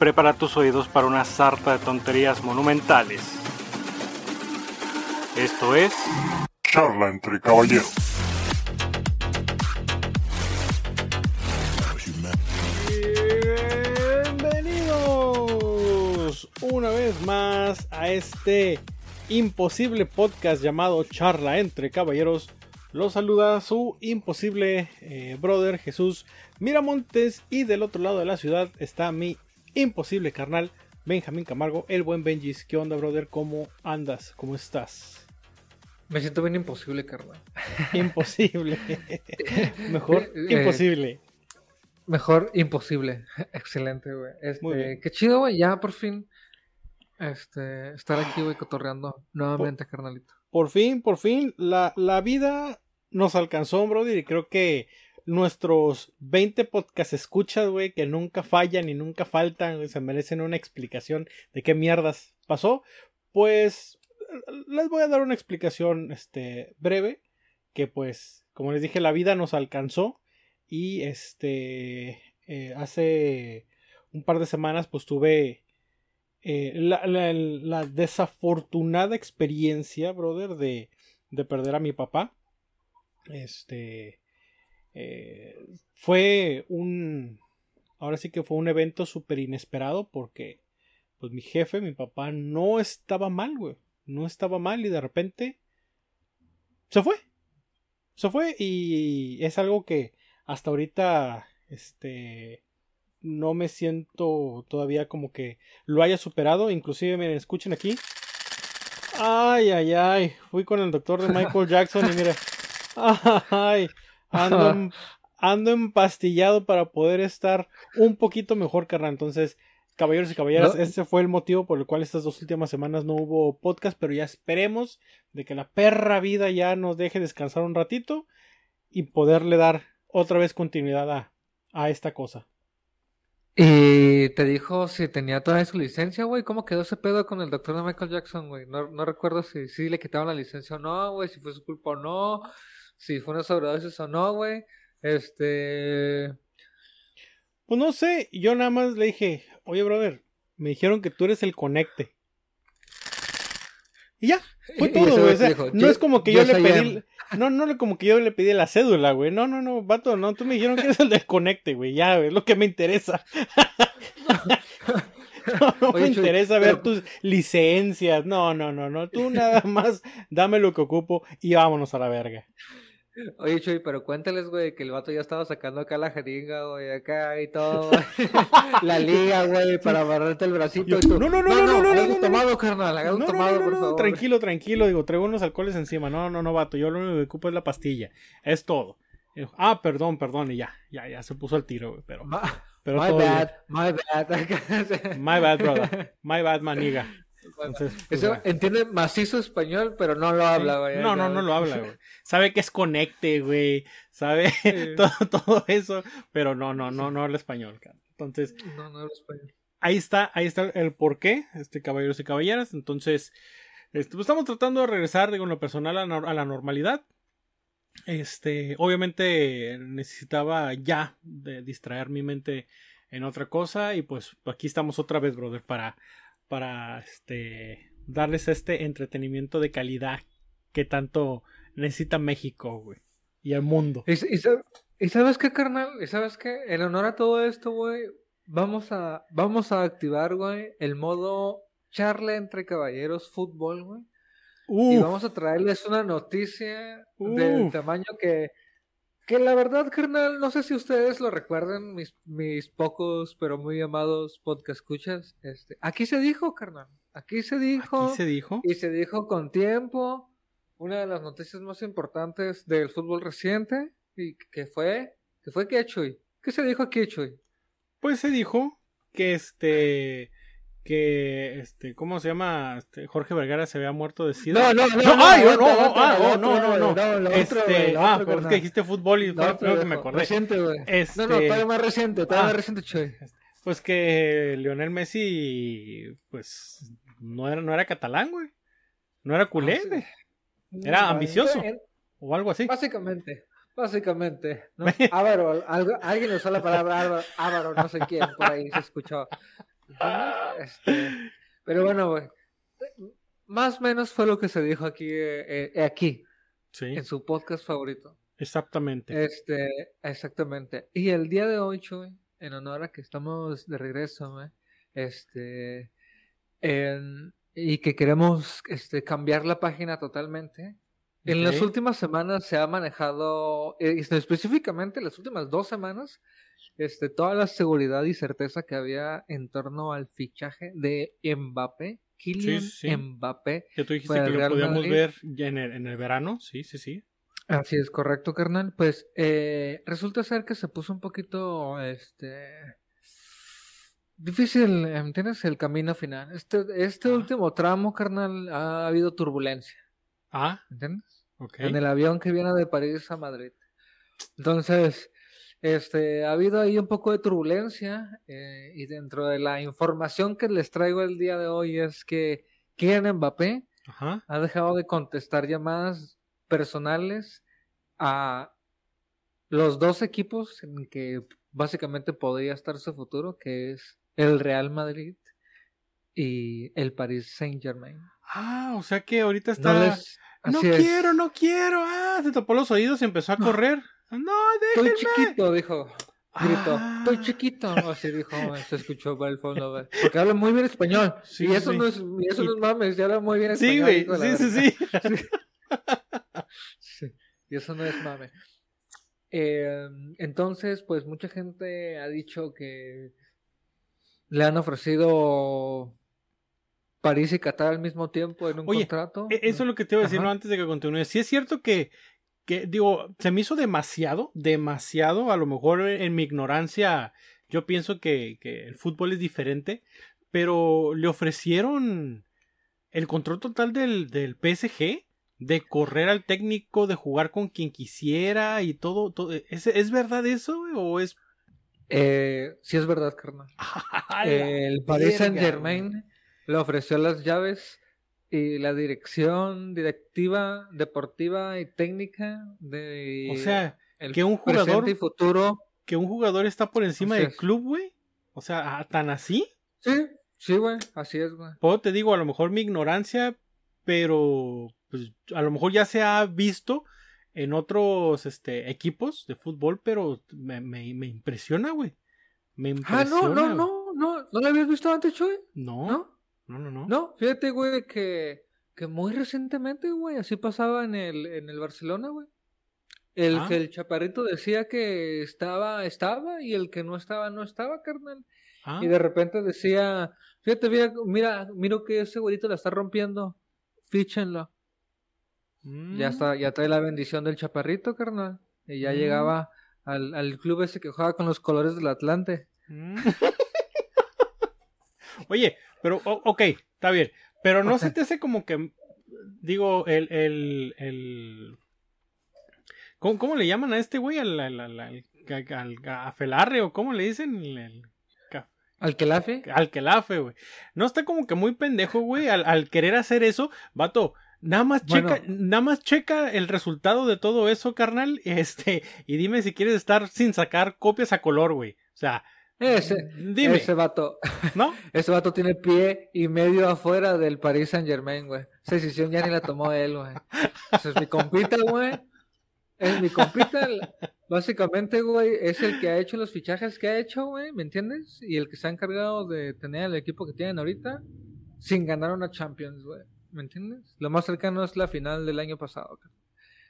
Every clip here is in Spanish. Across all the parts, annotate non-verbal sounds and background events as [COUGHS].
prepara tus oídos para una sarta de tonterías monumentales. Esto es... Charla entre caballeros. Bienvenidos una vez más a este imposible podcast llamado Charla entre caballeros. Los saluda su imposible eh, brother Jesús Miramontes y del otro lado de la ciudad está mi imposible carnal Benjamín Camargo, el buen Benjis. ¿Qué onda, brother? ¿Cómo andas? ¿Cómo estás? Me siento bien imposible, carnal. Imposible. [LAUGHS] Mejor Eh, imposible. Mejor imposible. [LAUGHS] Excelente, güey. Este, Muy bien. Qué chido, güey. Ya por fin. Este, estar aquí, güey, cotorreando nuevamente, carnalito. Por fin, por fin, la, la vida nos alcanzó, brother, y creo que nuestros 20 podcasts escuchas, güey, que nunca fallan y nunca faltan, se merecen una explicación de qué mierdas pasó. Pues les voy a dar una explicación este breve que pues como les dije la vida nos alcanzó y este eh, hace un par de semanas pues tuve eh, la, la- la desafortunada experiencia brother de, de perder a mi papá este eh, fue un ahora sí que fue un evento súper inesperado porque pues mi jefe mi papá no estaba mal güey no estaba mal y de repente se fue. Se fue y es algo que hasta ahorita este no me siento todavía como que lo haya superado, inclusive miren, escuchen aquí. Ay, ay, ay, fui con el doctor de Michael [LAUGHS] Jackson y mire, ay, ando, [LAUGHS] ando empastillado para poder estar un poquito mejor, carnal. Entonces, Caballeros y caballeras, No. ese fue el motivo por el cual estas dos últimas semanas no hubo podcast, pero ya esperemos de que la perra vida ya nos deje descansar un ratito y poderle dar otra vez continuidad a, a esta cosa. Y te dijo si tenía toda su licencia, güey. ¿Cómo quedó ese pedo con el doctor de Michael Jackson, güey? No, no recuerdo si, si le quitaron la licencia o no, güey. Si fue su culpa o no. Si fue una sobredosis o no, güey. Este. Pues no sé, yo nada más le dije, oye brother, me dijeron que tú eres el conecte. Y ya, fue [LAUGHS] y todo, güey. güey o sea, te dijo, no es como que yo le pedí. [LAUGHS] No, no como que yo le pedí la cédula, güey. No, no, no, vato, no. Tú me dijeron que eres el del conecte, güey. Ya, güey, es lo que me interesa. [LAUGHS] No, no Oye, me Chuy, interesa ver tus licencias. No, no, no, no. Tú nada más dame lo que ocupo y vámonos a la verga. Oye, Chuy, pero cuéntales, güey, que el vato ya estaba sacando acá la jeringa, güey, acá y todo. [LAUGHS] La liga, güey, para agarrarte el bracito. No, no, no, no, no, no, no, un no, no. tomado, carnal, No, tomado, no, no, por no, favor. tranquilo, tranquilo. Digo, traigo unos alcoholes encima. No, no, no, vato. Yo lo único que ocupo es la pastilla. Es todo. Ah, perdón, perdón. Y ya, ya, ya se puso al tiro, güey. Pero, pero my todo bien. bad, my bad. [LAUGHS] My bad, brother. My bad, maniga. Entonces, pues, Eso entiende macizo español, pero no lo habla, güey. No, no, no lo habla, güey. Sabe que es conecte, güey. Sabe Sí. [LAUGHS] todo, todo eso, pero no, no, no, no habla español, cara. Entonces, No, no habla español. ahí está, ahí está el porqué, este caballeros y caballeras. Entonces, este, pues estamos tratando de regresar, digo, en lo personal a, la normalidad. Este, obviamente necesitaba ya de distraer mi mente en otra cosa y pues aquí estamos otra vez, brother, para para este darles este entretenimiento de calidad que tanto necesita México, güey, y el mundo. ¿Y, y sab- y sabes qué, carnal? ¿Y sabes qué? En honor a todo esto, güey, vamos a, vamos a activar, güey, el modo charla entre caballeros fútbol, güey. Y vamos a traerles una noticia del tamaño que, que la verdad, carnal, no sé si ustedes lo recuerdan, mis, mis pocos pero muy amados podcast escuchas. Este, aquí se dijo, carnal. Aquí se dijo. aquí se dijo. Y se dijo con tiempo. Una de las noticias más importantes del fútbol reciente. Y que fue. que fue qué, Chuy? ¿Qué se dijo aquí, Chuy? Pues se dijo que este que este ¿cómo se llama? Este, Jorge Vergara se había muerto de sida. no, no, no, no, otro, no, ah, oh, no, no, no. no, otro, Este, ah, otro, pero es que dijiste fútbol y fue No, lo primero que me acordé. Reciente, güey. Este- No, no, todavía más reciente, todavía Ah. más reciente, Chuy. Pues que Lionel Messi pues no era no era catalán, güey. No era culé, Ah, güey. Era No, ambicioso. o algo así. Básicamente, básicamente, ¿no? [LAUGHS] Ávaro, algo- alguien usó la palabra ávaro, no sé quién, por ahí se escuchó. Este, pero bueno, güey. Más o menos fue lo que se dijo aquí, eh, eh, aquí, Sí, en su podcast favorito. exactamente. Este, exactamente. Y el día de hoy, Chuy, en honor a que estamos de regreso, güey, este, en- y que queremos este, cambiar la página totalmente. En las últimas semanas se ha manejado, eh, específicamente las últimas dos semanas, este, toda la seguridad y certeza que había en torno al fichaje de Mbappé, Kylian sí, sí. Mbappé. Que tú dijiste que lo podíamos ver ya en el, en el verano. Sí, sí, sí. Así es correcto, carnal. Pues eh, resulta ser que se puso un poquito, este, difícil, ¿entiendes? El camino final. Este, este Ah. último tramo, carnal, ha habido turbulencia, Ah, ¿entiendes? ok. En el avión que viene de París a Madrid. Entonces, este, ha habido ahí un poco de turbulencia eh, y dentro de la información que les traigo el día de hoy es que Kylian Mbappé Ajá. ha dejado de contestar llamadas personales a los dos equipos en que básicamente podría estar su futuro, que es el Real Madrid y el Paris Saint Germain. Ah, o sea que ahorita está. No les... es. quiero, no quiero. Ah, se tapó los oídos y empezó a correr. No, Estoy déjenme. chiquito, dijo. Gritó, Ah. estoy chiquito. Así dijo, [LAUGHS] se escuchó por el fondo. güey. Porque habla muy bien español. Sí, y sí, eso sí. no es, y eso Y- no es mames, ya habla muy bien Sí, español. güey. de la Sí, sí, [LAUGHS] sí. Sí, y eso no es mame. Eh, entonces, pues mucha gente ha dicho que le han ofrecido París y Qatar al mismo tiempo en un Oye, contrato. E- Eso es lo que te iba a decir. ¿no? antes de que continúe. Sí es cierto que, que, digo, se me hizo demasiado, demasiado. A lo mejor en mi ignorancia yo pienso que, que el fútbol es diferente, pero le ofrecieron el control total del, del PSG, de correr al técnico, de jugar con quien quisiera y todo. todo. ¿Es, ¿Es verdad eso o es... Eh, sí es verdad, carnal. [LAUGHS] ¡A la El Paris Saint Germain le ofreció las llaves y la dirección directiva, deportiva y técnica de O sea, el que un jugador y futuro. que un jugador está por encima del club, güey. O sea, ¿a- ¿tan así? Sí, sí, güey, así es, güey. Puedo te digo, a lo mejor mi ignorancia, pero pues a lo mejor ya se ha visto en otros este, equipos de fútbol, pero me, me, me impresiona, güey. Me Ah, impresiona. no, no, güey. no, no, ¿no lo habías visto antes, Chuy? No, ¿No? No, no, no. No, fíjate, güey, que, que muy recientemente, güey, así pasaba en el, en el Barcelona, güey. El Ah. que el chaparrito decía que estaba, estaba, y el que no estaba, no estaba, carnal. Ah, Y de repente decía, fíjate, mira, mira, miro que ese güerito la está rompiendo, fíchenlo. mm, Ya está, ya trae la bendición del chaparrito, carnal. Y ya Mm. llegaba al, al club ese que juega con los colores del Atlante. mm. [LAUGHS] Oye, pero, ok, está bien. Pero no se te hace como que, digo, el, el, el... ¿Cómo, cómo le llaman a este güey? Al, al, al, al, al gafelarre, o cómo le dicen? El, el ca- Al que lafe. al quelafe, güey. No está como que muy pendejo, güey, al, al querer hacer eso. Vato, nada más checa, nada más checa el resultado de todo eso, carnal. Este, y dime si quieres estar sin sacar copias a color, güey. O sea, Ese, dime, ese vato. ¿no? [LAUGHS] Ese vato tiene pie y medio afuera del Paris Saint Germain, güey. Esa decisión ya ni la tomó él, güey. Ese es mi compita, güey. Es mi compita. Básicamente, güey, es el que ha hecho los fichajes que ha hecho, güey, ¿me entiendes? Y el que se ha encargado de tener el equipo que tienen ahorita sin ganar una Champions, güey. ¿Me entiendes? Lo más cercano es la final del año pasado. carnal.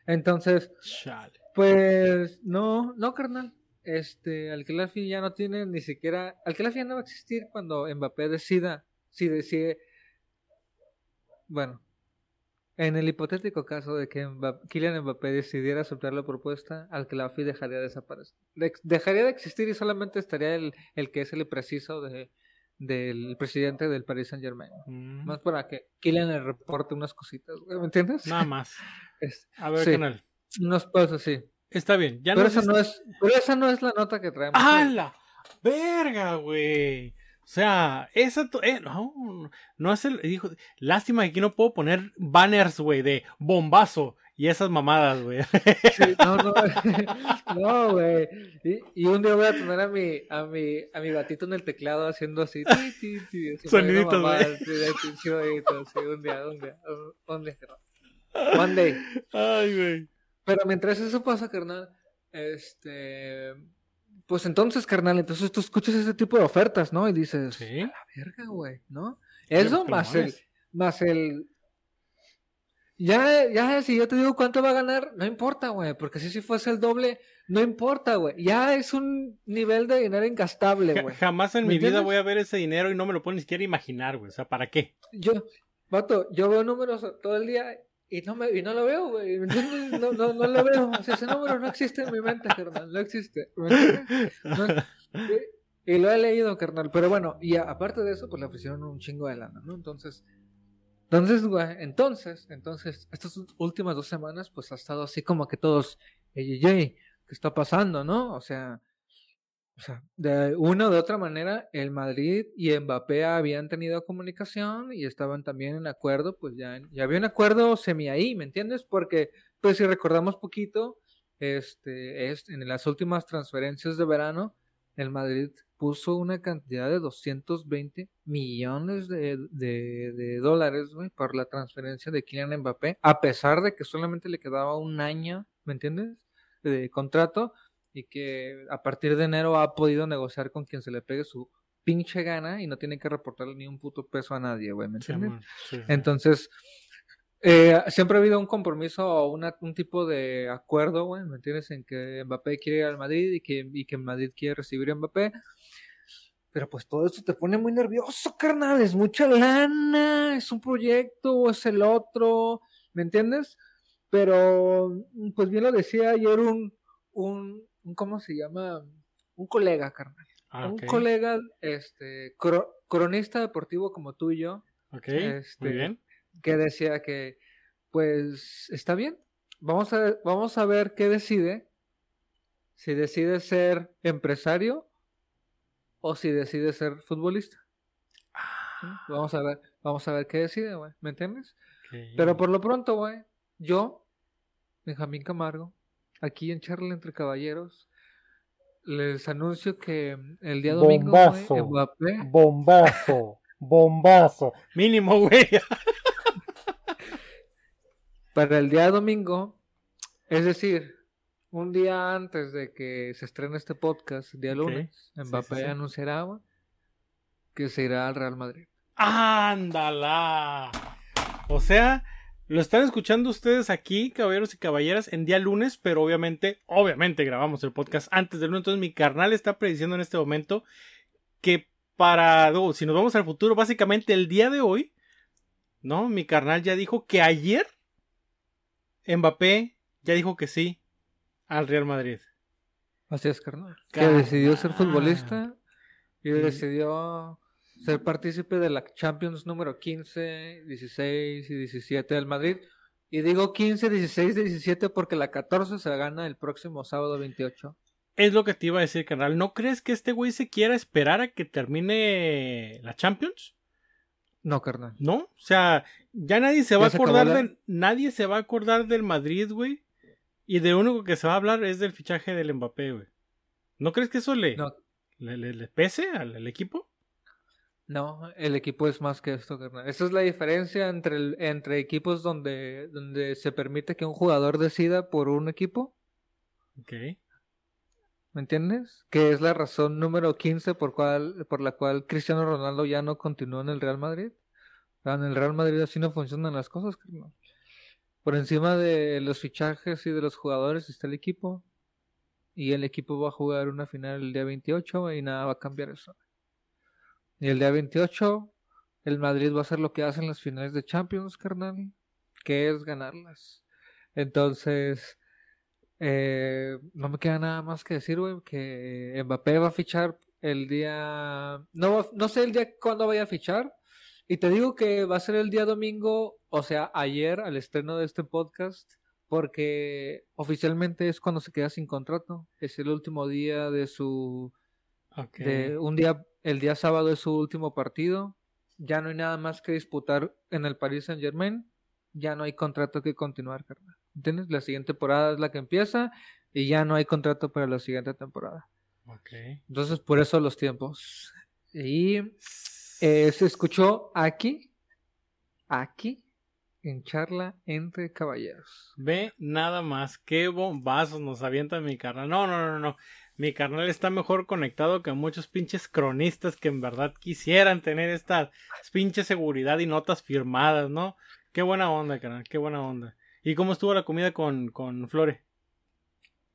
Entonces, Chale. pues no, no, carnal. Este, Alquelafi ya no tiene ni siquiera. Alquelafi ya no va a existir cuando Mbappé decida. Si decide. Bueno, en el hipotético caso de que Mbappé, Kylian Mbappé decidiera aceptar la propuesta, Alquelafi dejaría de desaparecer. De- dejaría de existir y solamente estaría el, el que es el preciso de, del presidente del Paris Saint Germain. Mm, Más para que Kylian le reporte unas cositas, ¿me entiendes? Nada más. [LAUGHS] Es- A ver, Sí. canal. unos pasos así. Está bien. Ya Pero, no esa no es, pero esa no es la nota que traemos. ¡Ah, hoy. la verga, güey! O sea, esa... eh, no, no es el... Dijo, lástima que aquí no puedo poner banners, güey, de bombazo. y esas mamadas, güey. Sí, no, [LAUGHS] no, [LAUGHS] no, güey. Y, y un día voy a tener a mi, a mi, a mi gatito en el teclado haciendo así, ti, ti, ti, así, Soniditos, güey. sí, un día, un día, un- día. One day. Ay, güey. Pero mientras eso pasa, carnal, este, pues entonces, carnal, entonces tú escuchas ese tipo de ofertas, ¿no? Y dices, Sí. a la verga, güey, ¿no? Eso más el, más el, ya, ya, si yo te digo cuánto va a ganar, no importa, güey, porque si si fuese el doble, no importa, güey, ya es un nivel de dinero incastable, güey. Jamás en ¿Me mi vida voy a ver ese dinero y no me lo puedo ni siquiera imaginar, güey. O sea, ¿para qué? Yo, vato, yo veo números todo el día y no, me, y no lo veo, güey. [LAUGHS] No, no, no lo veo. O sea, ese número no existe en mi mente, carnal. No existe. y, lo he leído, carnal. Pero bueno, y aparte de eso, pues le ofrecieron un chingo de lana, ¿no? Entonces, entonces, güey, entonces, entonces, estas últimas dos semanas, pues ha estado así como que todos, ey, ey, ¿qué está pasando, no? O sea, o sea, de una u otra manera, el Madrid y Mbappé habían tenido comunicación y estaban también en acuerdo, pues ya, ya había un acuerdo semi ahí, ¿me entiendes? Porque, pues si recordamos poquito, este, es, en las últimas transferencias de verano, el Madrid puso una cantidad de 220 millones de, de, de dólares, por la transferencia de Kylian Mbappé, a pesar de que solamente le quedaba un año, ¿me entiendes? De contrato y que a partir de enero ha podido negociar con quien se le pegue su pinche gana y no tiene que reportarle ni un puto peso a nadie, güey, ¿me entiendes? Sí. Entonces, eh, siempre ha habido un compromiso o una- un tipo de acuerdo, güey, ¿me entiendes? En que Mbappé quiere ir al Madrid y que, y que Madrid quiere recibir a Mbappé. Pero pues todo esto te pone muy nervioso, carnal. Es mucha lana, es un proyecto, es el otro, ¿me entiendes? Pero, pues bien lo decía ayer un, un, un ¿cómo se llama? Un colega, carnal. Ah, Un colega, este, cro- cronista deportivo como tú y yo, Ok, este, muy bien. que decía que, pues, está bien. Vamos a, vamos a ver qué decide. Si decide ser empresario o si decide ser futbolista. ¿sí? Vamos a ver, vamos a ver qué decide, güey. ¿Me entiendes? Pero por lo pronto, güey, yo, Benjamín Camargo, aquí en Charla entre Caballeros, les anuncio que el día domingo, Bombazo. Mbappé, Bombazo, bombazo. Mínimo, güey. para el día domingo, es decir, un día antes de que se estrene este podcast, día lunes, Mbappé sí, sí. anunciará que se irá al Real Madrid. ¡Ándala! O sea, lo están escuchando ustedes aquí, caballeros y caballeras, en día lunes, pero obviamente, obviamente grabamos el podcast antes del lunes. Entonces, mi carnal está prediciendo en este momento que para, no, si nos vamos al futuro, básicamente el día de hoy, ¿no? Mi carnal ya dijo que ayer Mbappé ya dijo que sí al Real Madrid. Así es, carnal. Que decidió ser futbolista y decidió ser partícipe de la Champions número 15, 16 y 17 del Madrid. Y digo 15, 16 y 17 porque la 14 se gana el próximo sábado 28. Es lo que te iba a decir, carnal. ¿No crees que este güey se quiera esperar a que termine la Champions? No, carnal. ¿No? O sea, ya nadie se ¿Ya va a acordar la- del. Nadie se va a acordar del Madrid, güey. Y de lo único que se va a hablar es del fichaje del Mbappé, güey. ¿No crees que eso le, No, le, le- le pese al, al equipo? No, el equipo es más que esto, carnal. Esa es la diferencia entre, el- entre equipos donde, donde se permite que un jugador decida por un equipo. Ok. ¿Me entiendes? Que es la razón número 15 por, cual, por la cual Cristiano Ronaldo ya no continuó en el Real Madrid. En el Real Madrid así no funcionan las cosas, carnal. Por encima de los fichajes y de los jugadores está el equipo. Y el equipo va a jugar una final el día 28 y nada va a cambiar eso. Y el día 28 el Madrid va a hacer lo que hacen las finales de Champions, carnal. Que es ganarlas. Entonces, eh, no me queda nada más que decir, güey, que Mbappé va a fichar el día... No, no sé el día cuándo vaya a fichar. Y te digo que va a ser el día domingo, o sea, ayer, al estreno de este podcast, porque oficialmente es cuando se queda sin contrato. Es el último día de su... De un día, el día sábado es su último partido. Ya no hay nada más que disputar en el Paris Saint Germain. Ya no hay contrato que continuar, carnal. ¿Entiendes? La siguiente temporada es la que empieza y ya no hay contrato para la siguiente temporada. Ok. Entonces, por eso los tiempos. Y eh, se escuchó aquí, aquí, en charla entre caballeros. Ve nada más, qué bombazos nos avienta mi carnal. No, no, no, no. Mi carnal está mejor conectado que muchos pinches cronistas que en verdad quisieran tener esta pinche seguridad y notas firmadas, ¿no? Qué buena onda, carnal, qué buena onda. ¿Y cómo estuvo la comida con, con Flore?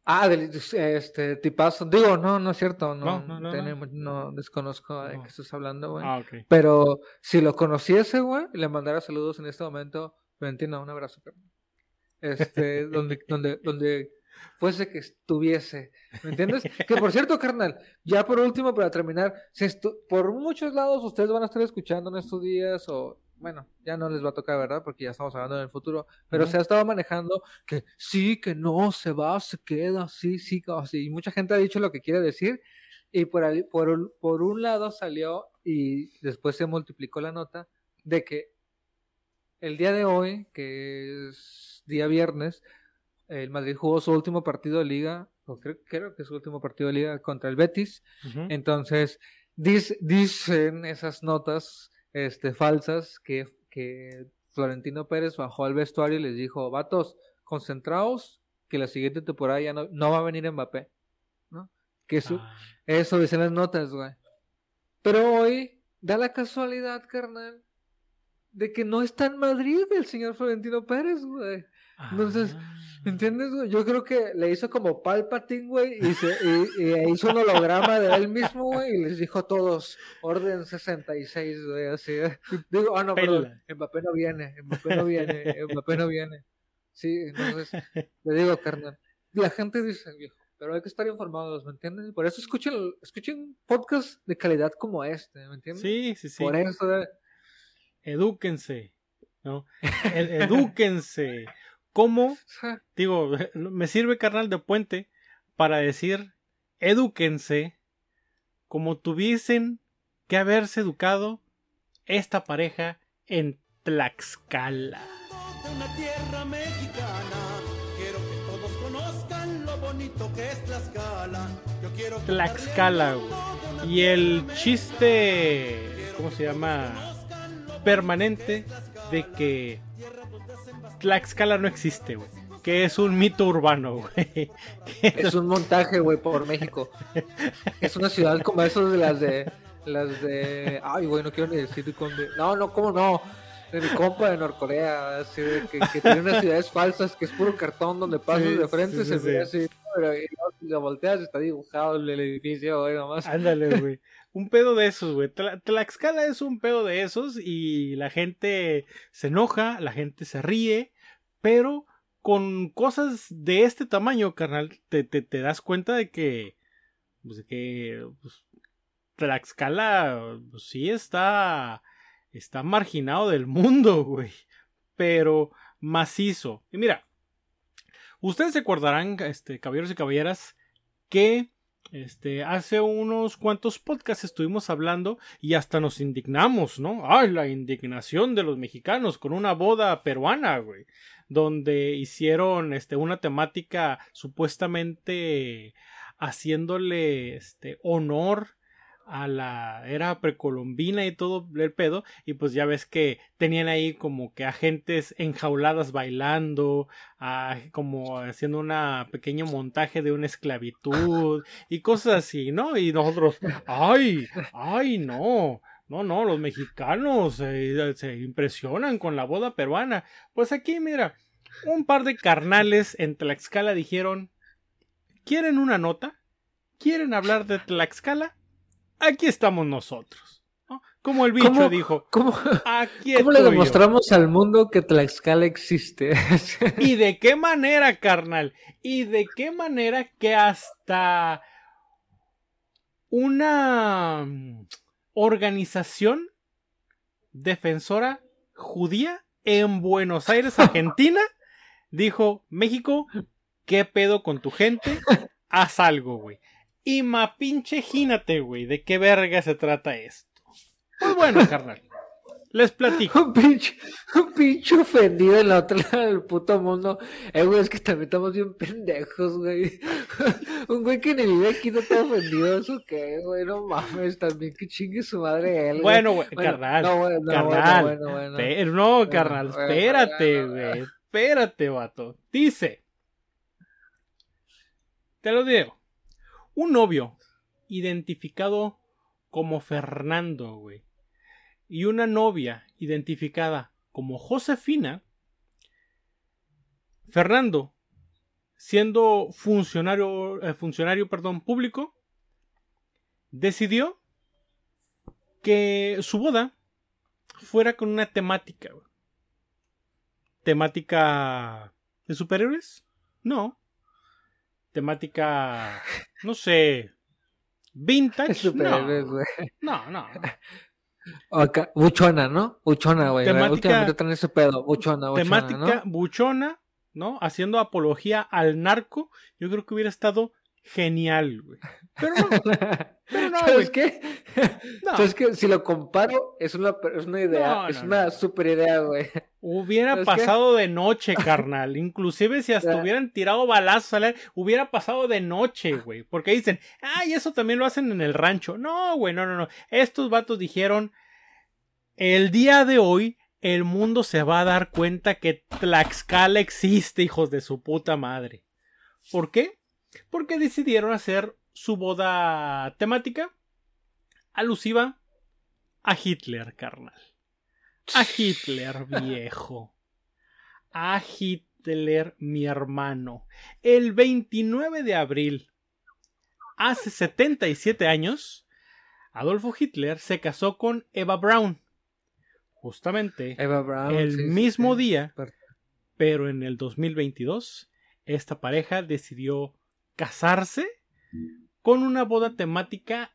Ah, este tipazo. Digo, no, no es cierto. No, No, no, no, no. tenemos- no desconozco de qué estás hablando, güey. Ah, ok. Pero si lo conociese, güey, le mandara saludos en este momento, Valentina, un abrazo, carnal. Este, [LAUGHS] donde, donde, donde fuese que estuviese. ¿Me entiendes? Que por cierto, carnal, ya por último, para terminar, por muchos lados ustedes van a estar escuchando en estos días, o bueno, ya no les va a tocar, ¿verdad? Porque ya estamos hablando en el futuro, pero Ujú. se ha estado manejando que sí, que no, se va, se queda, sí, sí, así. Y mucha gente ha dicho lo que quiere decir. Y por, ahí- por, un- por un lado salió y después se multiplicó la nota de que el día de hoy, que es día viernes, el Madrid jugó su último partido de liga, o creo, creo que su último partido de liga contra el Betis. Entonces, dis- dicen esas notas este, falsas que, que Florentino Pérez bajó al vestuario y les dijo, vatos, concentraos, que la siguiente temporada ya no, no va a venir Mbappé. ¿no? Que eso, Ah, eso dicen las notas, güey. Pero hoy da la casualidad, carnal, de que no está en Madrid el señor Florentino Pérez, güey. Entonces, ah. ¿Entiendes, güey? Yo creo que le hizo como Palpatine, güey, y, se, y, y hizo un holograma de él mismo, güey, y les dijo a todos, orden 66, güey, así. ¿eh? Digo, ah, no, Pela. Mbappé no viene, Mbappé no viene, Mbappé no viene. Sí, entonces, le digo, carnal, la gente dice, viejo, pero hay que estar informados, ¿me entiendes? Por eso escuchen, escuchen podcasts de calidad como este, ¿me entiendes? Sí, sí, sí. Por eso, eh, Edúquense, ¿no? E- edúquense. ¿Cómo? Digo, [LAUGHS] me sirve carnal de puente para decir, edúquense como tuviesen que haberse educado esta pareja en Tlaxcala. de una tierra mexicana. Quiero que todos conozcan lo bonito que es Tlaxcala. Yo quiero Tlaxcala, güey. Y el chiste, ¿cómo se llama? Permanente de que Tlaxcala no existe, güey. Que es un mito urbano, [LAUGHS] güey. Es un montaje, güey, por México. Es una ciudad como esos de las de. Las de. Ay, güey, no quiero ni decir de. No, no, ¿cómo no? De mi compa de Norcorea, así de que, que tiene unas ciudades falsas, que es puro cartón donde pasas Sí, de frente, sí, se sí, ve sí. así. Pero y si lo volteas, está dibujado el, el edificio, güey, nomás. Ándale, güey. Un pedo de esos, güey. Tla- Tlaxcala es un pedo de esos y la gente se enoja, la gente se ríe, pero con cosas de este tamaño, carnal, te, te, te das cuenta de que, pues, de que pues, Tlaxcala pues, sí está, está marginado del mundo, [LAUGHS] güey. Pero macizo. Y mira, ustedes se acordarán, este, caballeros y caballeras, que este, hace unos cuantos podcasts estuvimos hablando y hasta nos indignamos, ¿no? ¡Ay, la indignación de los mexicanos con una boda peruana, güey! Donde hicieron, este, una temática supuestamente haciéndole, este, honor a la era precolombina y todo el pedo y pues ya ves que tenían ahí como que agentes enjauladas bailando como haciendo una pequeño montaje de una esclavitud [LAUGHS] y cosas así no y nosotros ay ay no no no los mexicanos eh, se impresionan con la boda peruana pues aquí mira un par de carnales en Tlaxcala dijeron quieren una nota quieren hablar de Tlaxcala aquí estamos nosotros. ¿no? Como el bicho ¿Cómo- dijo, ¿Cómo, aquí cómo le estoy yo". demostramos al mundo que Tlaxcala existe? [LAUGHS] ¿Y de qué manera, carnal? ¿Y de qué manera que hasta una mm, organización defensora judía en Buenos Aires, Argentina, dijo, México, ¿qué pedo con tu gente? Haz algo, güey. Y ma pinche gínate, güey, de qué verga se trata esto. Pues bueno, [LAUGHS] carnal. Les platico. Un pinche, un pinche ofendido en la otra lado del puto mundo. Eh, güey, es que también estamos bien pendejos, güey. [LAUGHS] un güey que ni vive aquí no está ofendido, ¿eso qué, güey? No mames, también que chingue su madre él, güey. Bueno, güey, carnal. No, bueno, no, carnal. bueno, bueno, bueno. No, carnal, espérate, güey. Espérate, vato. Dice. Te lo digo. Un novio identificado como Fernando, güey. Y una novia identificada como Josefina. Fernando, siendo funcionario, eh, funcionario perdón, público, decidió que su boda fuera con una temática. ¿Temática de superhéroes? No. Temática, no sé, vintage. No, no, buchona, ¿no? Buchona, güey. Temática- Últimamente traen ese pedo. Buchona, buchona, Temática ¿no? buchona, ¿no? Haciendo apología al narco. Yo creo que hubiera estado genial, güey. Pero no, [LAUGHS] pero no, ¿Sabes güey. qué? No. ¿Sabes qué? Si lo comparo, es una, es una idea. No, es una super idea, güey. Hubiera pasado de noche, carnal. Inclusive si hasta hubieran tirado balazos, hubiera pasado de noche, güey. Porque dicen, ay, eso también lo hacen en el rancho. No, güey, no, no, no. Estos vatos dijeron, el día de hoy el mundo se va a dar cuenta que Tlaxcala existe, hijos de su puta madre. ¿Por qué? Porque decidieron hacer su boda temática alusiva a Hitler, carnal. A Hitler, [LAUGHS] viejo. A Hitler, mi hermano. El 29 de abril, hace 77 años, Adolfo Hitler se casó con Eva Braun. Justamente Eva Brown. el sí, mismo sí. día, Per- pero en el 2022, esta pareja decidió casarse con una boda temática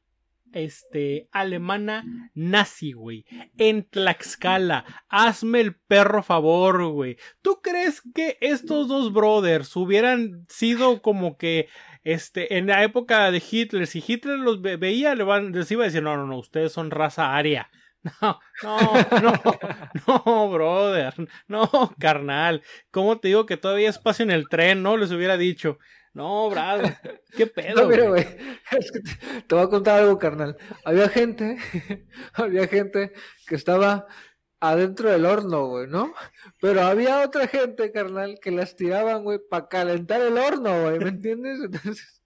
este alemana nazi, güey, en Tlaxcala. Hazme el perro favor, güey. ¿Tú crees que estos dos brothers hubieran sido como que este en la época de Hitler, si Hitler los ve- veía, le van, les iba a decir, "No, no, no, ustedes son raza aria." [LAUGHS] No, no, no, no, brother, no, carnal. ¿Cómo te digo que todavía espacio en el tren? No, les hubiera dicho. No, brother, [LAUGHS] qué pedo. No, mira, güey. Es que te, te voy a contar algo, carnal. Había gente, [LAUGHS] había gente que estaba adentro del horno, güey, ¿no? Pero había otra gente, carnal, que las tiraban, güey, para calentar el horno, güey, ¿me entiendes? [LAUGHS] Entonces,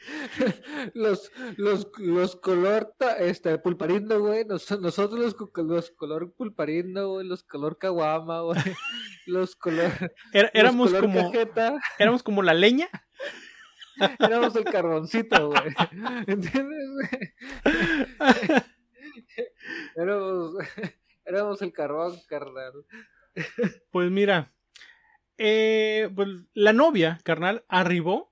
[LAUGHS] los, los, los color, este, pulparindo, güey, nos- nosotros los, los color pulparindo, güey, los color caguama, güey, [LAUGHS] los color, Era- éramos color como, cajeta. éramos como la leña. [LAUGHS] Éramos el carboncito, güey. ¿Entiendes? éramos, éramos el carbón, carnal. Pues mira, eh, pues la novia, carnal, arribó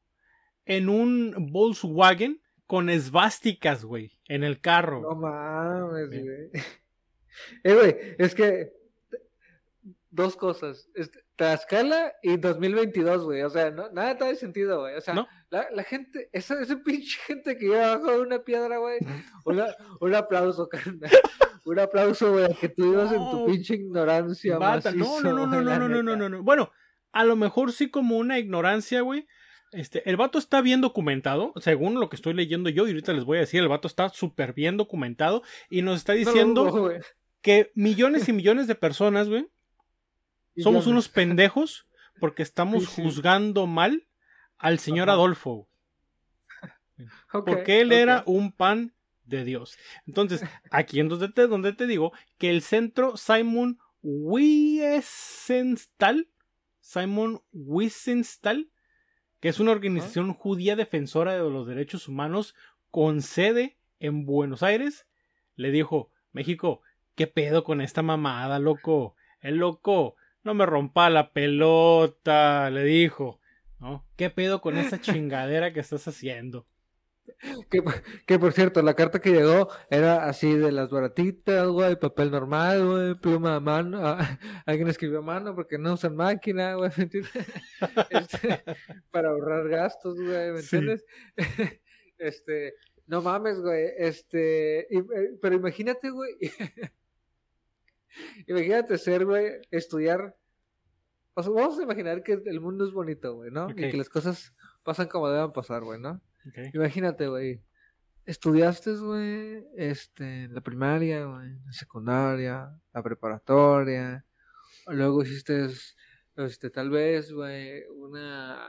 en un Volkswagen con esvásticas, güey, en el carro. No mames, güey. [LAUGHS] Eh, güey, es que dos cosas. Este, Tlaxcala y 2022, güey. O sea, no, nada tiene sentido, güey. O sea, No. la, la gente, esa, esa pinche gente que lleva abajo de una piedra, güey. una- un aplauso, carnal. [LAUGHS] Un aplauso, güey, que tú ibas en tu pinche ignorancia, no, macizo, no, no, no, no, no, no, no, no, no. Bueno, a lo mejor sí como una ignorancia, güey. Este, el vato está bien documentado, según lo que estoy leyendo yo, y ahorita les voy a decir, el vato está súper bien documentado y nos está No diciendo que millones y millones de personas, güey, [LAUGHS] somos unos pendejos porque estamos [LAUGHS] Sí, sí. juzgando mal al señor Ajá. Adolfo. [LAUGHS] Porque él era un pan de Dios. Entonces, aquí en donde te, donde te digo que el centro Simon Wiesenthal, Simon Wiesenthal, que es una organización judía defensora de los derechos humanos con sede en Buenos Aires, le dijo, México, ¿qué pedo con esta mamada, loco? El loco, no me rompa la pelota, le dijo, ¿no? ¿Qué pedo con esa [LAUGHS] chingadera que estás haciendo? Que, que por cierto, la carta que llegó era así de las baratitas, güey, papel normal, güey, pluma a mano. ah, [LAUGHS] alguien escribió a mano porque no usan máquina, güey, ¿me entiendes? [LAUGHS] Este, para ahorrar gastos, güey, ¿me Sí. entiendes? [LAUGHS] Este, No mames, güey. Este. y- eh, pero imagínate, güey. imagínate ser, güey, estudiar. O sea, vamos a imaginar que el mundo es bonito, güey, ¿no? Y que las cosas pasan como deben pasar, güey, ¿no? Imagínate, güey. Estudiaste, güey, este, en la primaria, güey, la secundaria, la preparatoria. Luego hiciste, este, tal vez, güey, una,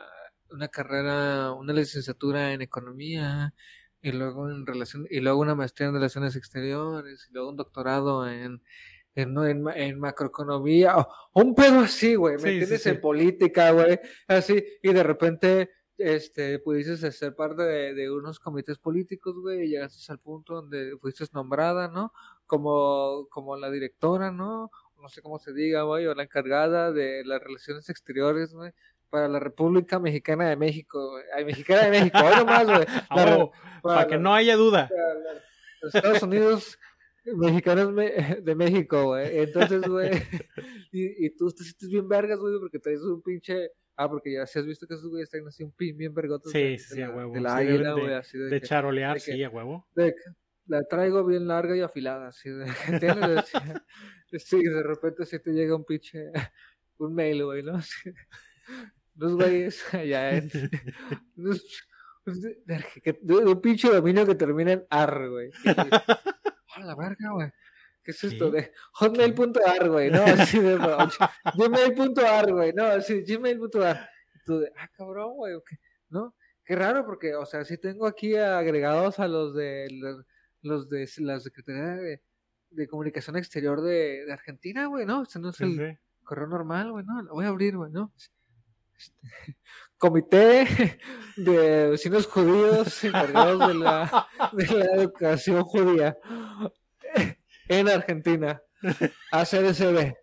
una carrera, una licenciatura en economía, y luego en relación, y luego una maestría en relaciones exteriores, y luego un doctorado en, en, no, en, en macroeconomía, o un pedo así, güey, ¿me Sí, sí, entiendes? sí. En política, güey, así, y de repente este, pudiste ser parte de, de unos comités políticos, güey, y llegaste al punto donde fuiste nombrada, ¿no? Como, como la directora, ¿no? No sé cómo se diga, güey, o la encargada de las relaciones exteriores, güey, para la República Mexicana de México, güey. Ay, Mexicana de México, hoy nomás, güey. [LAUGHS] Para que la- no haya duda. para la- los Estados Unidos mexicanos me- de México, güey. Entonces, güey, [LAUGHS] y, y tú te sientes bien vergas, güey, porque traes un pinche... Ah, porque ya si has visto que esos güeyes traen así un pin bien vergotes Sí, de, sí, de a la, huevo. de la Sí, águila, de- güey, así de, De que- charolear, de que- sí, a huevo. de que la traigo bien larga y afilada, así de, [LAUGHS] ¿entiendes? Sí, de repente así te llega un pinche, un mail, güey, ¿no? Los güeyes allá en, unos- de, de un pinche dominio que termina en ar, güey. [LAUGHS] ¡A la verga, güey! ¿Qué es esto? De hotmail.ar, [LAUGHS] güey, ¿no? Así de, gmail.ar, güey, no, así, gmail.ar. Tú de, ah, cabrón, güey. ¿no? Qué raro, porque, o sea, sí tengo aquí agregados a los de los, los de la Secretaría de, de Comunicación Exterior de, de Argentina, güey, ¿no? Este no es Sí, el sí. correo normal, güey, ¿no? Lo voy a abrir, güey, ¿no? Este, [LAUGHS] comité de vecinos judíos encargados de la, de la educación judía en Argentina, ACDCB.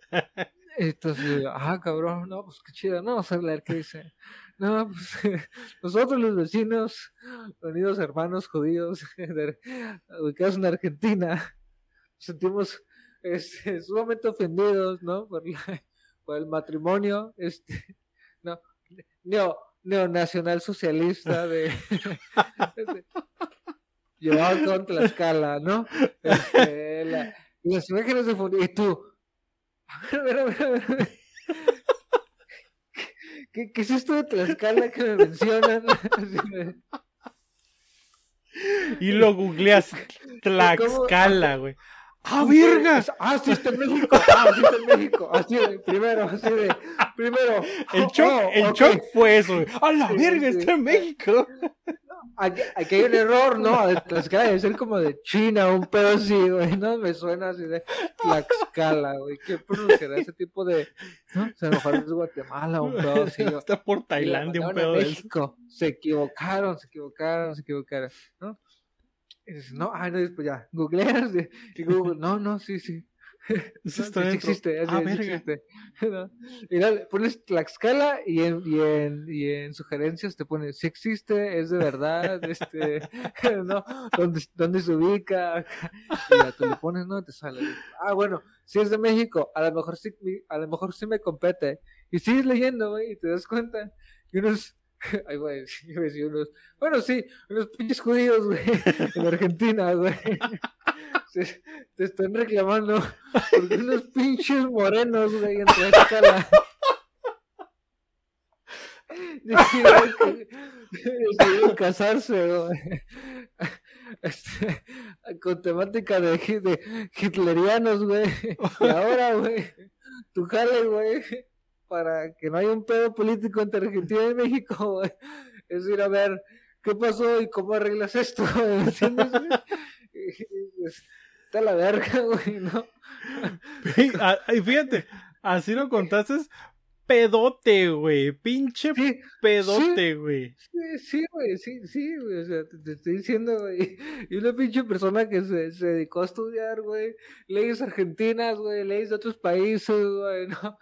Entonces, ah, cabrón, no, pues qué chido, no, vamos a leer qué dice. No, pues [LAUGHS] nosotros los vecinos, unidos hermanos judíos, [LAUGHS] ubicados en Argentina, nos sentimos este, sumamente ofendidos, ¿no? Por, la- el matrimonio, este, no, neo, neonacional socialista de- [LAUGHS] llevado con Tlaxcala, ¿no? Este, la- las imágenes de fondo, y tú, a ver, a ver, a ver, a ver. ¿Qué, ¿Qué es esto de Tlaxcala que me mencionan? Y lo googleas Tlaxcala, güey. ¡Ah, verga! Ah, sí está en México. Ah, sí está en México. Así de, primero, así de, primero. El shock, oh, el ok. shock fue eso, güey. ¡A la Sí, verga! sí. Está en México. Aquí, aquí hay un error, ¿no? Tlaxcala debe ser como de China, un pedo así, güey, ¿no? Me suena así de Tlaxcala, güey. ¿Qué pronunciará ese tipo de. ¿No? O sea, a lo mejor es Guatemala, un pedo así. Está por Tailandia, un pedo eso. México. Se equivocaron, se equivocaron, se equivocaron, ¿no? Y dices, no, ay, no, pues ya, googleas y Google, no, no, sí, sí. [LAUGHS] No, está sí, dentro. existe, así, Ah, sí existe. [LAUGHS] ¿no? Y dale, pones Tlaxcala y en, y, en, y en sugerencias te pones, si existe, es de verdad, [LAUGHS] este, ¿no? ¿Dónde, dónde se ubica? Y ya tú le pones, ¿no? Te sale. Ah, bueno, si es de México, a lo mejor sí, a lo mejor sí me compete. Y sigues leyendo, güey, y te das cuenta. Y unos, [LAUGHS] ay, güey, decir unos, bueno, sí, unos pinches judíos, güey, en Argentina, güey. [LAUGHS] Se- te están reclamando porque unos pinches morenos, güey, en Tlaxcala. [LAUGHS] Decidieron decidieron casarse, güey. Este, con temática de hitlerianos, güey. Y ahora, güey, tu jale, güey, para que no haya un pedo político entre Argentina y México, [LAUGHS] güey, es ir a ver qué pasó y cómo arreglas esto, [LAUGHS] pues, Está la verga, [LAUGHS] güey, ¿no? Y, ah, y fíjate, así lo contaste, pedote, güey. Pinche Sí, pedote, güey. Sí, sí, güey, sí, sí, güey, o sea, te, te estoy diciendo, güey, y una pinche persona que se, se dedicó a estudiar, güey, leyes argentinas, güey, leyes de otros países, güey, ¿no?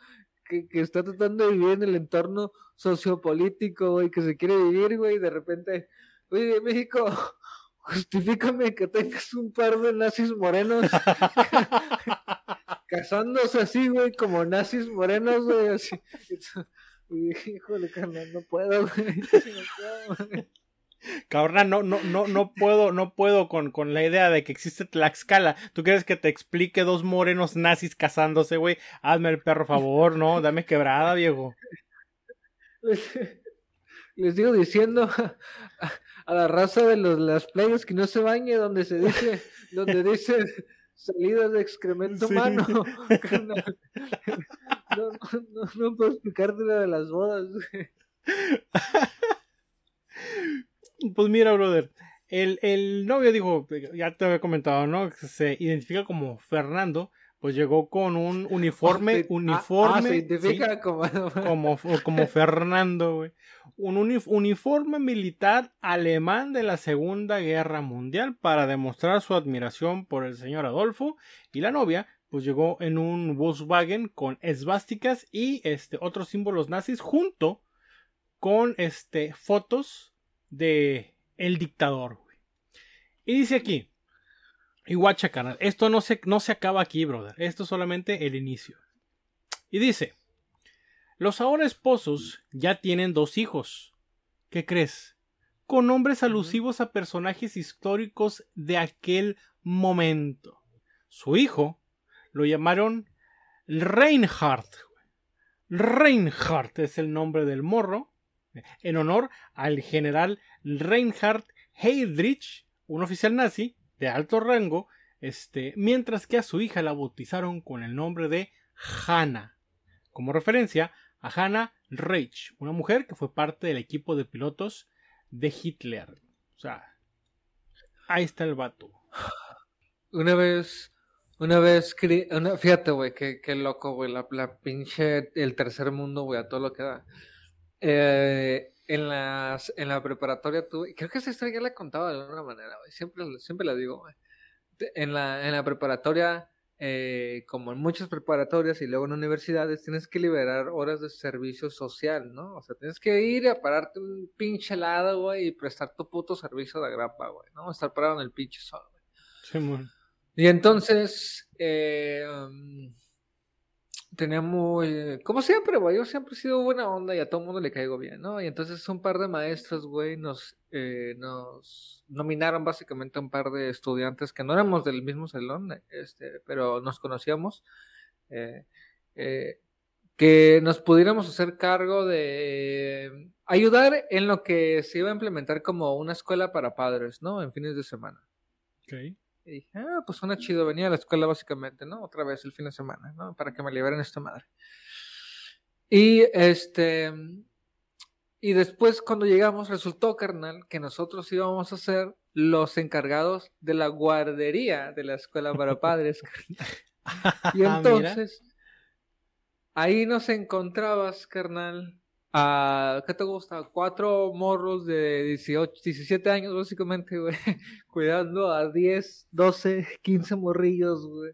Que, está tratando de vivir en el entorno sociopolítico, güey, que se quiere vivir, güey, y de repente, oye, México, [LAUGHS] justifícame que tengas un par de nazis morenos [LAUGHS] casándose así, güey, como nazis morenos, güey, así. [LAUGHS] Híjole, carnal, no puedo, güey. no puedo, güey. Cabrón, no, no, no, no puedo, no puedo con, con la idea de que existe Tlaxcala. ¿Tú quieres que te explique dos morenos nazis casándose, güey? Hazme el perro favor, no, dame quebrada, viejo. Les, les digo diciendo a, a la raza de los, las playas que no se bañe donde se dice, donde dice salidas de excremento Sí. humano. [LAUGHS] no, no, no puedo explicarte la de las bodas. güey. [LAUGHS] Pues mira, brother. El, el novio dijo, ya te había comentado, ¿no? Que Se identifica como Fernando. Pues llegó con un [LAUGHS] uniforme, ah, uniforme. ah, se sí, identifica como, [LAUGHS] como, como Fernando, güey. Un uni- uniforme militar alemán de la Segunda Guerra Mundial para demostrar su admiración por el señor Adolfo. Y la novia, pues llegó en un Volkswagen con esvásticas y este, otros símbolos nazis junto con este, fotos de el dictador. güey. Y dice aquí, y guacha, carnal, esto no se, no se acaba aquí, brother. Esto es solamente el inicio. Y dice, los ahora esposos ya tienen dos hijos. ¿Qué crees? Con nombres alusivos a personajes históricos de aquel momento. Su hijo lo llamaron Reinhardt. Reinhardt es el nombre del morro, en honor al general Reinhard Heydrich, un oficial nazi de alto rango, este, mientras que a su hija la bautizaron con el nombre de Hanna, como referencia a Hanna Reich, una mujer que fue parte del equipo de pilotos de Hitler. O sea, ahí está el vato. Una vez, una vez, fíjate, güey, qué, qué loco, güey, la, la pinche, el tercer mundo, güey, a todo lo que da. Eh, en las, en la preparatoria tuve, creo que esa historia ya la he contado de alguna manera, güey, siempre, siempre la digo, En la, en la preparatoria, eh, como en muchas preparatorias y luego en universidades, tienes que liberar horas de servicio social, ¿no? O sea, tienes que ir a pararte un pinche helado, güey, y prestar tu puto servicio de grapa, güey, ¿no? Estar parado en el pinche sol, güey. Y entonces, eh, um, teníamos, eh, como siempre, güey, yo siempre he sido buena onda y a todo mundo le caigo bien, ¿no? Y entonces un par de maestros, güey, nos, eh, nos nominaron básicamente a un par de estudiantes que no éramos del mismo salón, este, pero nos conocíamos, eh, eh, que nos pudiéramos hacer cargo de ayudar en lo que se iba a implementar como una escuela para padres, ¿no? En fines de semana. Ok. Y dije, ah, pues suena chido, venía a la escuela básicamente, ¿no? Otra vez el fin de semana, ¿no? Para que me liberen esta madre. Y este, y después cuando llegamos resultó, carnal, que nosotros íbamos a ser los encargados de la guardería de la escuela para [LAUGHS] padres. carnal. [LAUGHS] Y Ah, entonces, ahí nos encontrabas, carnal, a, ¿qué te gusta? Cuatro morros de 18, 17 años, básicamente, güey, [LAUGHS] cuidando a 10, 12, 15 morrillos, güey.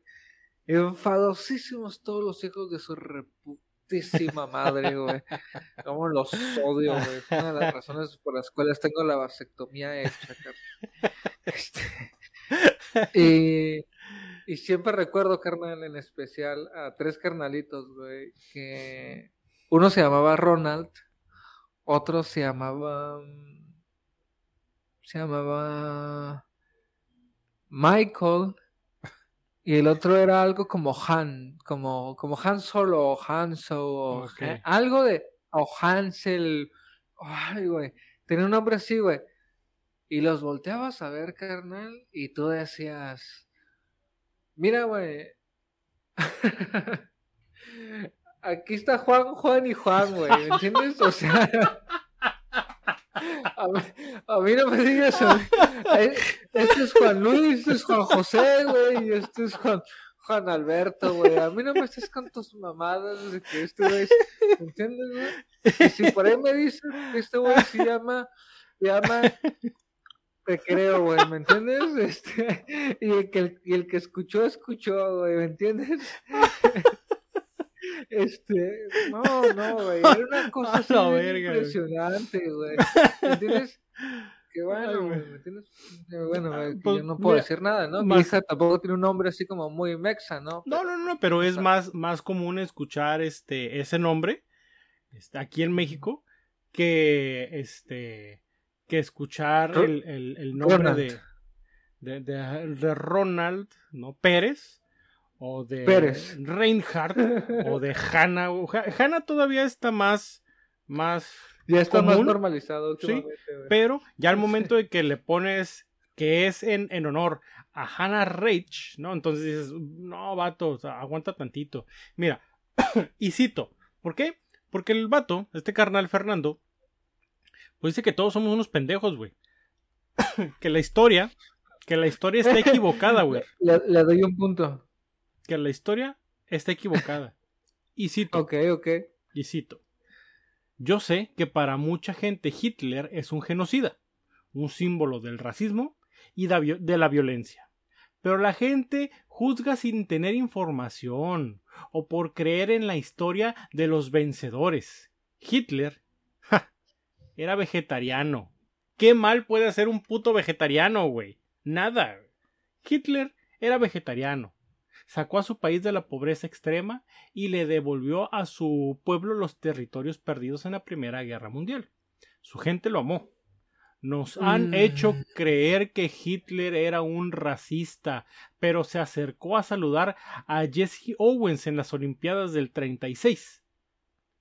Enfadosísimos todos los hijos de su reputísima madre, güey. Cómo los odio, güey. Es una de las razones por las cuales tengo la vasectomía hecha. Este, y, y siempre recuerdo, carnal, en especial a tres carnalitos, güey, que uno se llamaba Ronald, otro se llamaba... Se llamaba Michael y el otro era algo como Han, como, como Han Solo o Hanso o. Han- algo de o Hansel. Ay, güey. Tenía un nombre así, güey. Y los volteabas a ver, carnal, y tú decías, mira, güey. [LAUGHS] Aquí está Juan, Juan y Juan, güey, ¿me entiendes? O sea, a a mí no me digas, eh, este es Juan Luis, este es Juan José, güey, y este es Juan, Juan Alberto, güey. A mí no me estés con tus mamadas de que este güey, ¿me entiendes, güey? Y si por ahí me dicen que este güey se llama, se llama, te creo, güey, ¿me entiendes? Este, y el que escuchó, escuchó, güey, ¿me entiendes? Este, no, no, güey, era una [LAUGHS] cosa así verga, impresionante, güey. ¿Me entiendes? [LAUGHS] Ay, bueno, güey. Eh, Bueno, güey, que pues, yo no puedo mira, decir nada, ¿no? Mi más- hija tampoco tiene un nombre así como muy mexa, ¿no? No, no, no, pero es más, más común escuchar este, ese nombre este, aquí en México que este que escuchar el, el- el nombre de, de, de- de Ronald, ¿no? Pérez, o de Pérez. Reinhardt, [LAUGHS] o de Hanna. Hanna todavía está más, más Ya está más normalizado Sí, pero ya al momento de que le pones que es en, en honor a Hannah Reich, ¿no? Entonces dices, no, vato, o sea, aguanta tantito. Mira, [COUGHS] y cito, ¿por qué? Porque el vato, este carnal Fernando, pues dice que todos somos unos pendejos, güey. [COUGHS] que la historia, que la historia está [LAUGHS] equivocada, güey. Le, le doy un punto. Que la historia está equivocada. [LAUGHS] Y cito, Ok, ok. y cito. Yo sé que para mucha gente Hitler es un genocida, un símbolo del racismo y de la violencia. Pero la gente juzga sin tener información o por creer en la historia de los vencedores. Hitler ja, era vegetariano. ¿Qué mal puede hacer un puto vegetariano, güey? Nada. Hitler era vegetariano. Sacó a su país de la pobreza extrema y le devolvió a su pueblo los territorios perdidos en la Primera Guerra Mundial. Su gente lo amó. Nos han Mm. hecho creer que Hitler era un racista, pero se acercó a saludar a Jesse Owens en las Olimpiadas del 36,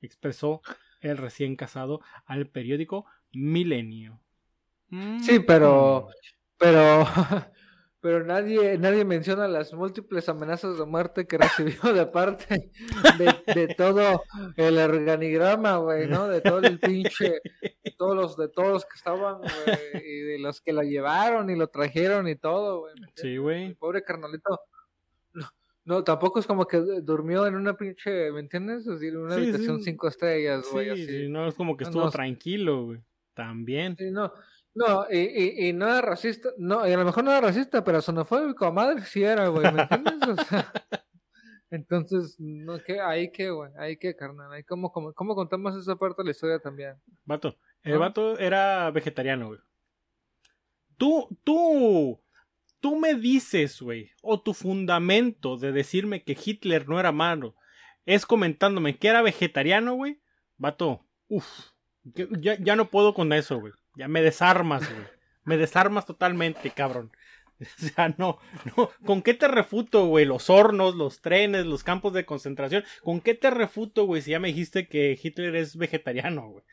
expresó el recién casado al periódico Milenio. Sí, pero, pero, [LAUGHS] pero nadie, nadie menciona las múltiples amenazas de muerte que [LAUGHS] recibió de parte de, de todo el organigrama, güey, ¿no? De todo el pinche, todos los, de todos los que estaban, güey, y de los que lo llevaron y lo trajeron y todo, güey. Sí, El güey. pobre carnalito. No, no, tampoco es como que durmió en una pinche, ¿me entiendes? Es decir, en una Sí, habitación sí. cinco estrellas, güey, Sí, así. sí, no es como que estuvo no. tranquilo, güey. También. Sí, no, no, y, y, y no era racista, no, y a lo mejor no era racista, pero xenofóbico a madre sí era, güey, ¿me entiendes? O sea, [LAUGHS] entonces, no, que, ahí que, güey, ahí que, carnal, ahí cómo, cómo, cómo contamos esa parte de la historia también. Vato. El ¿No? vato era vegetariano, güey. Tú, tú, tú me dices, güey, o tu fundamento de decirme que Hitler no era malo es comentándome que era vegetariano, güey. Vato, uff, ya, ya no puedo con eso, güey. Ya me desarmas, güey. Me desarmas totalmente, cabrón. [LAUGHS] O sea, no, no. ¿Con qué te refuto, güey? Los hornos, los trenes, los campos de concentración. ¿Con qué te refuto, güey? Si ya me dijiste que Hitler es vegetariano, güey.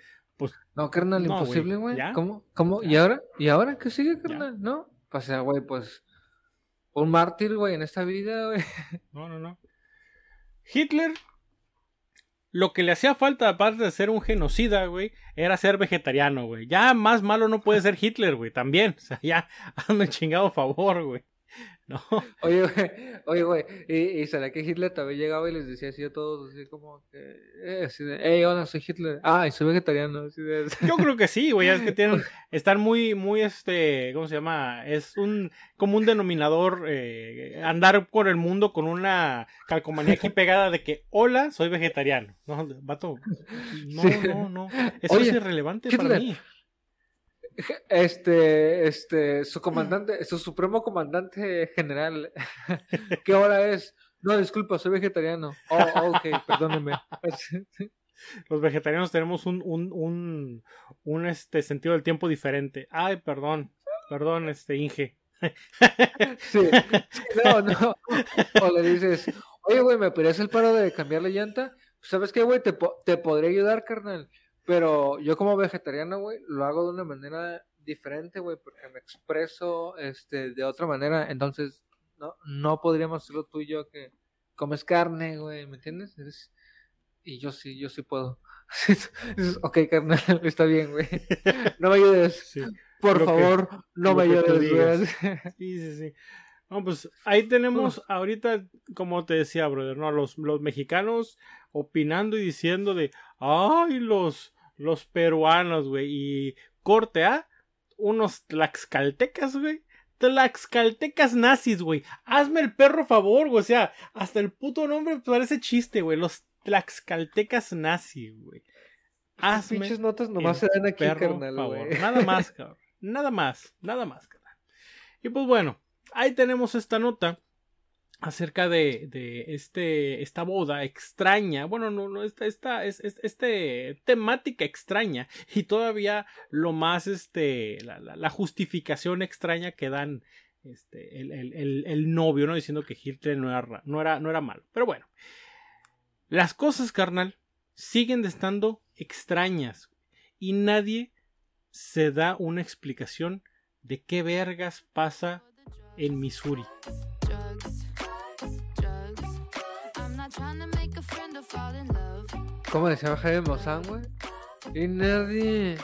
No, carnal, No, güey, imposible, güey. ¿Cómo? ¿Cómo? ¿Y ahora? ¿Y ahora qué sigue, carnal? ¿No? O sea, güey, pues, un mártir, güey, en esta vida, güey. No, no, no. Hitler, lo que le hacía falta, aparte de ser un genocida, güey, era ser vegetariano, güey. Ya más malo no puede ser Hitler, güey, también. [LAUGHS] O sea, ya, hazme chingado favor, güey. [LAUGHS] No, Oye, güey, oye, güey, y, y será que Hitler también llegaba y les decía así a todos, así como que, eh, así de, hey, hola, soy Hitler, ah, y soy vegetariano, así de, yo creo que sí, güey. Es que tienen, [LAUGHS] están muy, muy, este, ¿cómo se llama? Es un, como un denominador, eh, andar por el mundo con una calcomanía aquí pegada de que, hola, soy vegetariano. No, vato, no, [LAUGHS] Sí. no, no. Eso Oye, es irrelevante para mí. Este, este, su comandante, su supremo comandante general, [LAUGHS] ¿qué hora es? No, disculpa, soy vegetariano. Oh, oh, ok, [LAUGHS] perdóneme. Los vegetarianos tenemos un, un, un, un, este sentido del tiempo diferente. Ay, perdón, perdón, este Inge. [LAUGHS] Sí, no, no. O le dices, oye, güey, ¿me pedías el paro de cambiar la llanta? ¿Sabes qué, güey? Te, po- te podría ayudar, carnal. Pero yo como vegetariano, güey, lo hago de una manera diferente, güey, porque me expreso este, de otra manera. Entonces, no, no podríamos hacerlo tú y yo que comes carne, güey, ¿me entiendes? Y yo sí, yo sí puedo. [LAUGHS] Ok, carnal, [LAUGHS] está bien, güey. [LAUGHS] No me ayudes. Sí, Por que- favor, no me ayudes, güey. sí, sí, sí. No, pues ahí tenemos ahorita, como te decía, brother, ¿no? Los, los mexicanos opinando y diciendo de, ay, los, los peruanos, güey, y corte A, unos tlaxcaltecas, güey. Tlaxcaltecas nazis, güey. Hazme el perro favor, güey. O sea, hasta el puto nombre parece chiste, güey. Los tlaxcaltecas nazis, güey. Hazme pinches notas nomás se dan aquí, carnal, güey. Nada más, cabrón. Nada más, nada más, carnal. Y pues bueno, ahí tenemos esta nota acerca de, de este, esta boda extraña, bueno, no, no, esta, esta, es, es- este, temática extraña y todavía lo más, este, la, la- justificación extraña que dan, este, el, el- el- el novio, ¿no? Diciendo que Hitler no era, ra- no era, no era malo. Pero bueno, las cosas, carnal, siguen estando extrañas y nadie se da una explicación de qué vergas pasa en Missouri. ¿Cómo decía Jaime Maussan, güey? Y nadie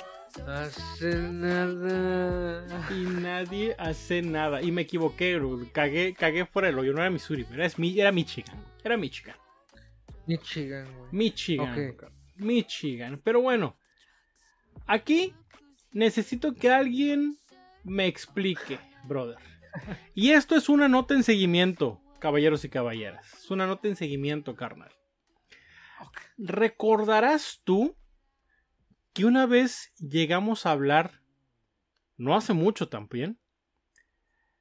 hace nada. Y nadie hace nada. Y me equivoqué, bro. Cagué, cagué fuera del hoyo. No era Missouri, era, es Mi- era Michigan. Era Michigan. Michigan, güey. Michigan. Michigan. Pero bueno. Aquí necesito que alguien me explique, brother. Y esto es una nota en seguimiento, caballeros y caballeras. Es una nota en seguimiento, carnal. ¿Recordarás tú que una vez llegamos a hablar, no hace mucho también,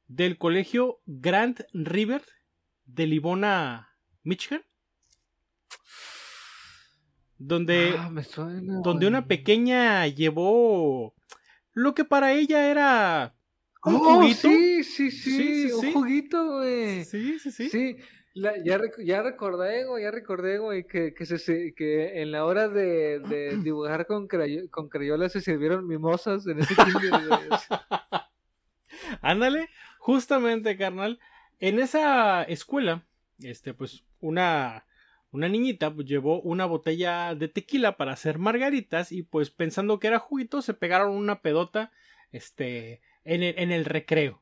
del colegio Grand River de Livona, Michigan? Donde Ah, me suena, donde una pequeña llevó lo que para ella era un Oh, juguito. sí, sí, sí, Sí, sí, un sí. juguito, güey. sí, sí, sí. Sí, la- ya, rec- ya recordé, güey, ya recordé, güey, que, que, se, se- que en la hora de, de [CLEARS THROAT] dibujar con, con crayola se sirvieron mimosas en ese kinder. Ándale, justamente, carnal. En esa escuela, este, pues, una, una niñita pues, llevó una botella de tequila para hacer margaritas y pues pensando que era juguito, se pegaron una pedota, este, en el, en el recreo.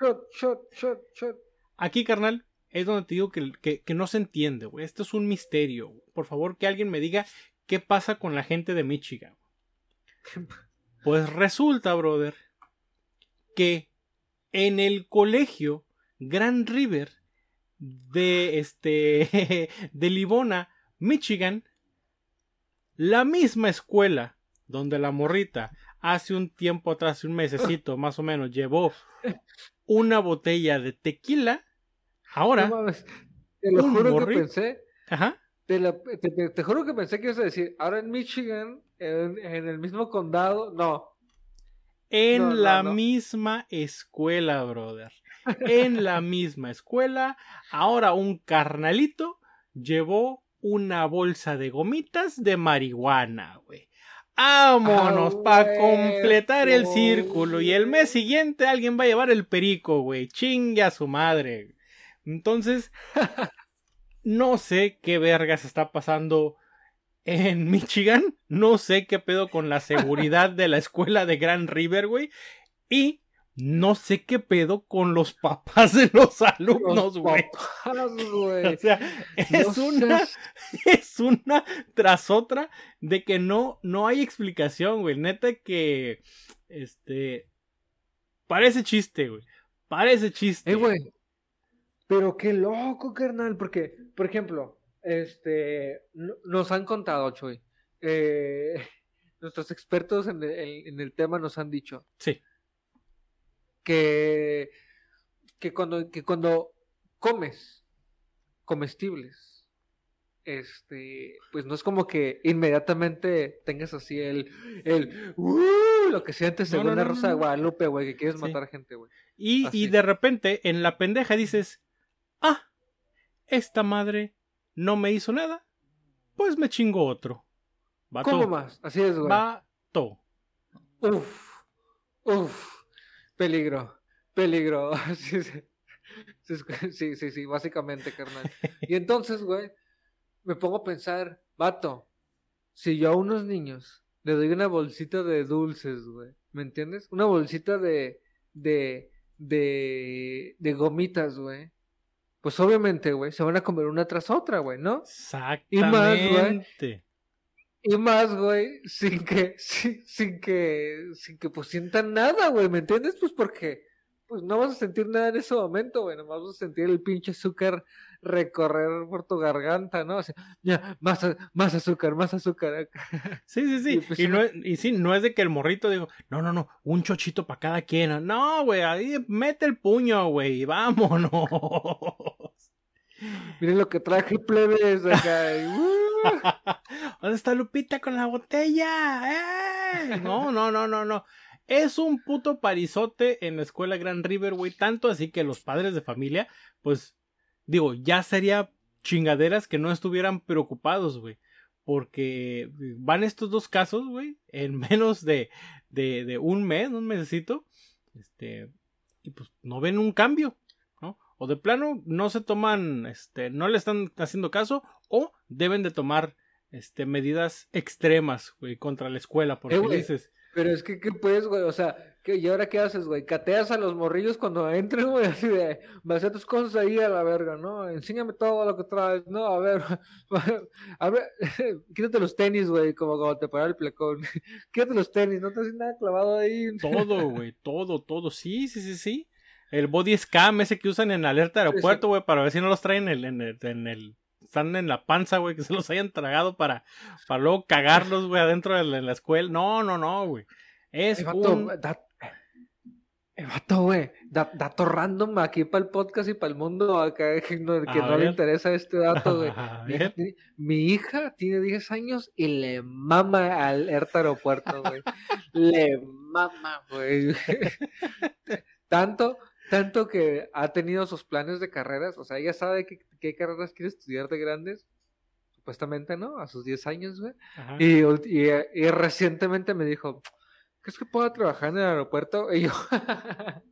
Shot, shot, shot, shot. Aquí, carnal, es donde te digo que, que, que no se entiende, güey. Esto es un misterio. Por favor, que alguien me diga qué pasa con la gente de Michigan. [LAUGHS] Pues resulta, brother, que en el colegio Grand River de este [LAUGHS] de Livona, Michigan, la misma escuela donde la morrita hace un tiempo atrás, un mesecito [LAUGHS] más o menos, llevó una botella de tequila. Ahora, No mames, te lo juro morri- que pensé, ajá, te, la- te- te- te juro que pensé que ibas a decir, ahora en Michigan, en, en el mismo condado, no. en no, la no. misma escuela, brother. [LAUGHS] En la misma escuela, ahora un carnalito llevó una bolsa de gomitas de marihuana, güey. Vámonos Ah, para completar el círculo. Y el mes siguiente alguien va a llevar el perico, güey. Chingue a su madre. Entonces, [LAUGHS] no sé qué vergas está pasando en Michigan. No sé qué pedo con la seguridad de la escuela de Grand River, güey. Y no sé qué pedo con los papás de los alumnos, Los güey. [LAUGHS] O sea, es No una, seas- [LAUGHS] es una tras otra de que no, no hay explicación, güey. Neta que, este, parece chiste, güey. Parece chiste. Eh, güey. Pero qué loco, carnal, porque, por ejemplo, este, no- nos han contado, Choy, eh, [LAUGHS] nuestros expertos en el, en el tema nos han dicho Sí, que, que cuando, que cuando comes comestibles, este, pues no es como que inmediatamente tengas así el, el, "Uh", lo que sientes No, según no, la Rosa de. Guadalupe, güey, que quieres Sí. matar gente, güey. Y, y de repente en la pendeja dices, ah, esta madre no me hizo nada, pues me chingo otro. Vato, ¿Cómo más? Así es, güey. vato. Uf, uf, peligro, peligro. [LAUGHS] Sí, sí. Sí, básicamente, carnal. Y entonces, güey, me pongo a pensar, vato, si yo a unos niños le doy una bolsita de dulces, güey, ¿me entiendes? Una bolsita de, de, de, de gomitas, güey. Pues obviamente, güey, se van a comer una tras otra, güey, ¿no? Y más, güey. Y más, güey, sin que, [LAUGHS] sin, sin que, sin que pues sientan nada, güey, ¿me entiendes? Pues porque, pues no vas a sentir nada en ese momento, güey, nomás vas a sentir el pinche azúcar recorrer por tu garganta, ¿no? O sea, ya, más, más azúcar, más azúcar. [LAUGHS] Sí, sí, sí. Y, pues, y, no es, y sí, no es de que el morrito digo, no, no, no, un chochito para cada quien. No, güey, ahí mete el puño, güey, y vámonos. [LAUGHS] Miren lo que traje, plebes, acá. ¡uh! [LAUGHS] ¿Dónde está Lupita con la botella? ¡Eh! No, no, no, no, no. Es un puto parizote en la escuela Grand River, güey. Tanto así que los padres de familia, pues, digo, ya sería chingaderas que no estuvieran preocupados, güey. Porque van estos dos casos, güey, en [LAUGHS] menos de, de, un mes, un mesecito. Este, y pues no ven un cambio. O de plano no se toman, este, no le están haciendo caso, o deben de tomar este, medidas extremas, güey, contra la escuela, porque Eh, dices, Pero es que, ¿qué puedes, güey? O sea, ¿qué, ¿y ahora qué haces, güey? Cateas a los morrillos cuando entren, güey, [LAUGHS] así de, vas a hacer tus cosas ahí a la verga, ¿no? Enséñame todo lo que traes, ¿no? A ver, [LAUGHS] a ver, [LAUGHS] quítate los tenis, güey, como cuando te para el plecón. quítate los tenis, no te haces nada clavado ahí. todo, güey, todo, todo, sí, sí, sí, sí. El body scam ese que usan en alerta aeropuerto, güey, para ver si no los traen en el, en el, en el- están en la panza, güey, que se los hayan tragado para, para luego cagarlos, güey, adentro de la, en la escuela. No, no, no, güey. Es Eh, vato, un... da- eh, vato, güey, da- dato random aquí para el podcast y para el mundo acá que no, que A no le interesa este dato, güey. [LAUGHS] A Mi hija, ver. tiene, mi hija tiene 10 años y le mama al Erta Aeropuerto, güey. [LAUGHS] le mama, güey. [LAUGHS] tanto, tanto que ha tenido sus planes de carreras, o sea, ella sabe qué, qué carreras quiere estudiar de grandes, supuestamente, ¿no? A sus 10 años, güey. Y, ult- y, y recientemente me dijo, ¿crees que puedo trabajar en el aeropuerto? Y yo, [LAUGHS]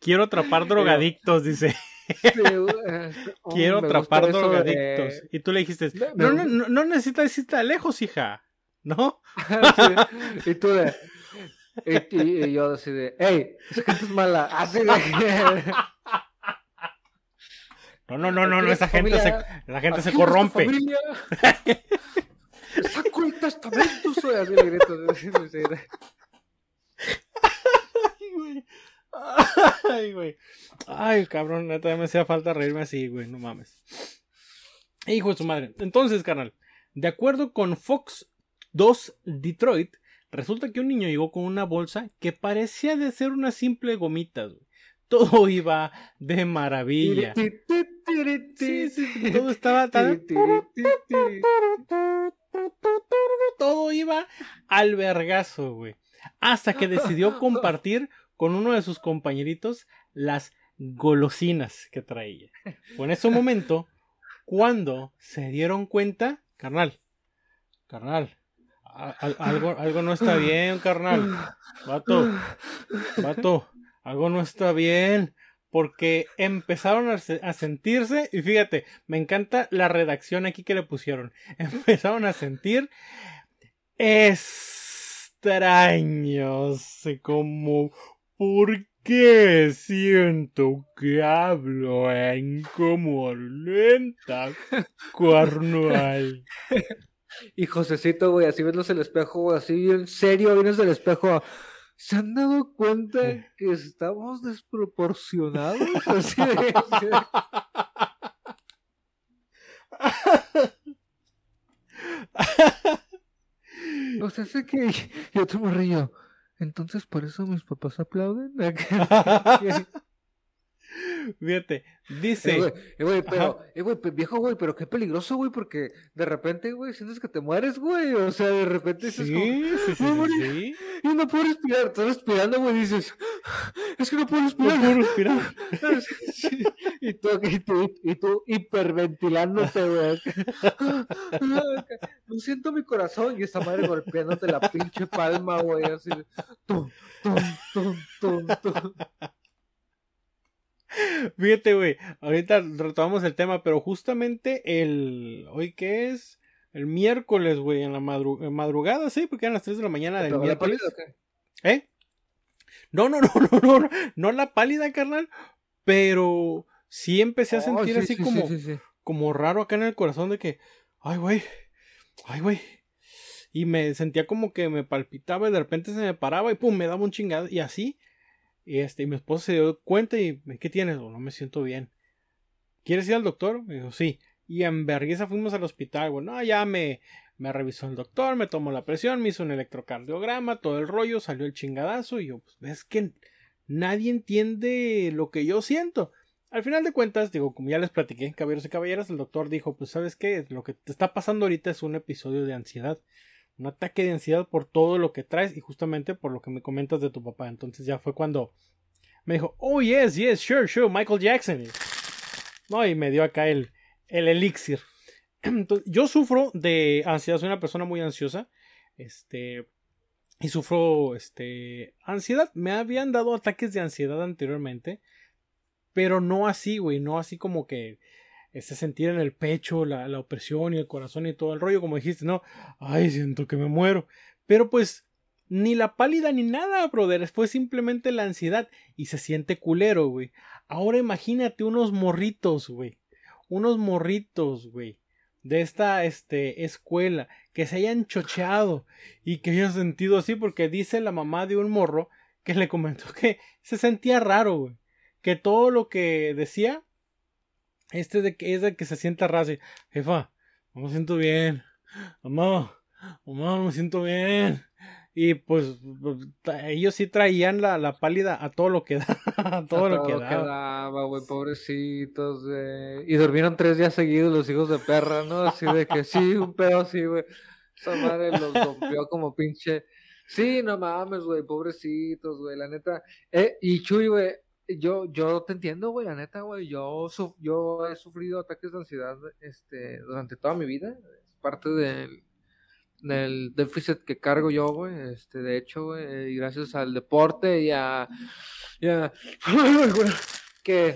Quiero atrapar drogadictos, dice. [LAUGHS] "Sí, güey, eh, [LAUGHS] oh, Quiero atrapar drogadictos. de- Y tú le dijiste, no, no, no, no necesitas irte lejos, hija. ¿No? Sí, Y tú de. Y, y- y yo así de. ¡Ey! Esa gente es mala. Así de. [LAUGHS] No, no, no, no, no, esa es gente se, familia, la gente se corrompe. familia, [LAUGHS] Saco el testamento, soy así le grito. Ay, güey. Ay, güey. Ay, cabrón, neta, me hacía falta reírme así, güey, no mames. Hijo de su madre. Entonces, carnal, de acuerdo con Fox 2 Detroit, resulta que un niño llegó con una bolsa que parecía de ser una simple gomita, güey. Todo [LAUGHS] iba de maravilla. Sí, sí, todo estaba tan... todo iba al vergazo, güey. Hasta que decidió [LAUGHS] compartir con uno de sus compañeritos las golosinas que traía. Fue en ese momento cuando se dieron cuenta, carnal, carnal, algo, algo no está bien, carnal. Vato, vato, algo no está bien. Porque empezaron a, se- a sentirse, y fíjate, me encanta la redacción aquí que le pusieron. [LAUGHS] Empezaron a sentir extraños, como, ¿por qué siento que hablo en como lenta, carnal? Y Josecito, güey, así ves el espejo, güey, así en serio vienes del espejo. ¿Se han dado cuenta que estamos desproporcionados? [LAUGHS] Así de- así de- O sea, sé que yo te río. Entonces, ¿por eso mis papás aplauden? [LAUGHS] Fíjate, Eh, dice, güey, eh, güey, pero, eh, güey, pe- viejo, güey, pero qué peligroso, güey, porque de repente, güey, sientes que te mueres, güey, o sea, de repente sí, dices como, sí, y no puedo respirar, estás respirando, güey, dices, es que no puedo no respirar. puedo respirar. [LAUGHS] Sí, y, tú, y, tú, y tú hiperventilándote, güey. [LAUGHS] No siento mi corazón y esta madre golpeándote la pinche palma, güey, así, tum, tum, tum, tum, tum. [LAUGHS] Fíjate, güey, ahorita retomamos el tema, pero justamente el, ¿hoy qué es? El miércoles, güey, en la madru- madrugada, sí, porque eran las 3 de la mañana del ¿Te va la miércoles. pálida o qué? ¿Eh? No, no, no, [LAUGHS] no, no, no, no la pálida, carnal, pero sí empecé a Oh, sentir sí, así sí, como, sí. como raro acá en el corazón de que, ay, güey, ay, güey. Y me sentía como que me palpitaba y de repente se me paraba y pum, me daba un chingado y así. Y este, y mi esposa se dio cuenta y, ¿qué tienes? "Oh, no me siento bien. ¿Quieres ir al doctor? Me dijo, sí. Y en vergüenza fuimos al hospital, güey. No, ya me, me revisó el doctor, me tomó la presión, me hizo un electrocardiograma, todo el rollo, salió el chingadazo. Y yo, pues, ves que nadie entiende lo que yo siento. Al final de cuentas, digo, como ya les platiqué, caballeros y caballeras, el doctor dijo, pues, ¿sabes qué? Lo que te está pasando ahorita es un episodio de ansiedad. Un ataque de ansiedad por todo lo que traes y justamente por lo que me comentas de tu papá. Entonces ya fue cuando me dijo, oh, yes, yes, sure, sure, Michael Jackson. No, y me dio acá el, el elixir. [CLEARS THROAT] Entonces, yo sufro de ansiedad, soy una persona muy ansiosa. Este. Y sufro, este. Ansiedad. Me habían dado ataques de ansiedad anteriormente. Pero no así, güey. No así como que. Ese sentir en el pecho, la, la opresión y el corazón y todo el rollo, como dijiste, no. Ay, siento que me muero. Pero pues. Ni la pálida ni nada, brother. Fue simplemente la ansiedad. Y se siente culero, güey. Ahora imagínate unos morritos, güey. Unos morritos, güey. De esta este, escuela. Que se hayan chocheado. Y que hayan sentido así. Porque dice la mamá de un morro. Que le comentó que se sentía raro, güey. Que todo lo que decía. Este de que es de que se sienta así, Jefa, no me siento bien. Mamá, mamá, no me siento bien. Y pues ta- ellos sí traían la, la pálida a todo lo que [LAUGHS] da. a todo A lo que todo daba. daba, güey, pobrecitos, güey. Y durmieron tres días seguidos los hijos de perra, ¿no? Así de que sí, un pedo así, güey. Esa madre los rompió como pinche. Sí, no mames, güey, pobrecitos, güey, la neta. Eh, y Chuy, güey, yo, yo te entiendo, güey, la neta, güey. Yo, su- yo he sufrido ataques de ansiedad, este, durante toda mi vida. Es parte del, del déficit que cargo yo, güey. Este, de hecho, güey, y gracias al deporte y a, y a- [LAUGHS] que,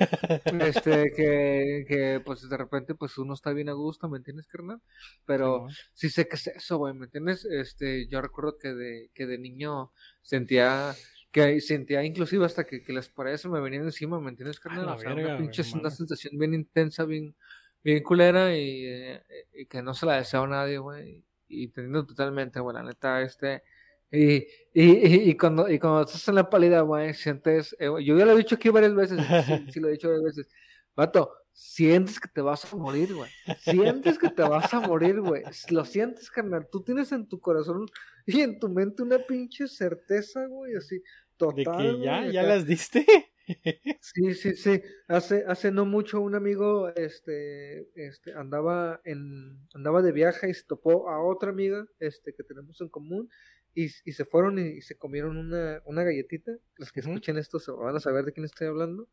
este, que, que, pues de repente, pues uno está bien a gusto, ¿me entiendes, carnal? Pero sí sé que es eso, güey, ¿me entiendes? Este, yo recuerdo que de, que de niño sentía, que sentía inclusive hasta que, que las paredes se me venían encima, ¿me entiendes, carnal? la o sea, verga, una pinche, una sensación bien intensa, bien, bien culera y, eh, y que no se la deseo a nadie, güey. Y teniendo totalmente, güey, la neta, este... Y, y, y, y cuando, y cuando estás en la pálida, güey, sientes, eh, yo ya lo he dicho aquí varias veces, sí, sí lo he dicho varias veces, vato, sientes que te vas a morir, güey, sientes que te vas a morir, güey, lo sientes, carnal, tú tienes en tu corazón y en tu mente una pinche certeza, güey, así, De total, que ya, güey, ya acá. las diste. Sí, sí, sí. Hace, hace no mucho un amigo, este, este, andaba en, andaba de viaje y se topó a otra amiga, este, que tenemos en común, y, y se fueron y, y se comieron una, una galletita. Los que escuchen esto se van a saber de quién estoy hablando.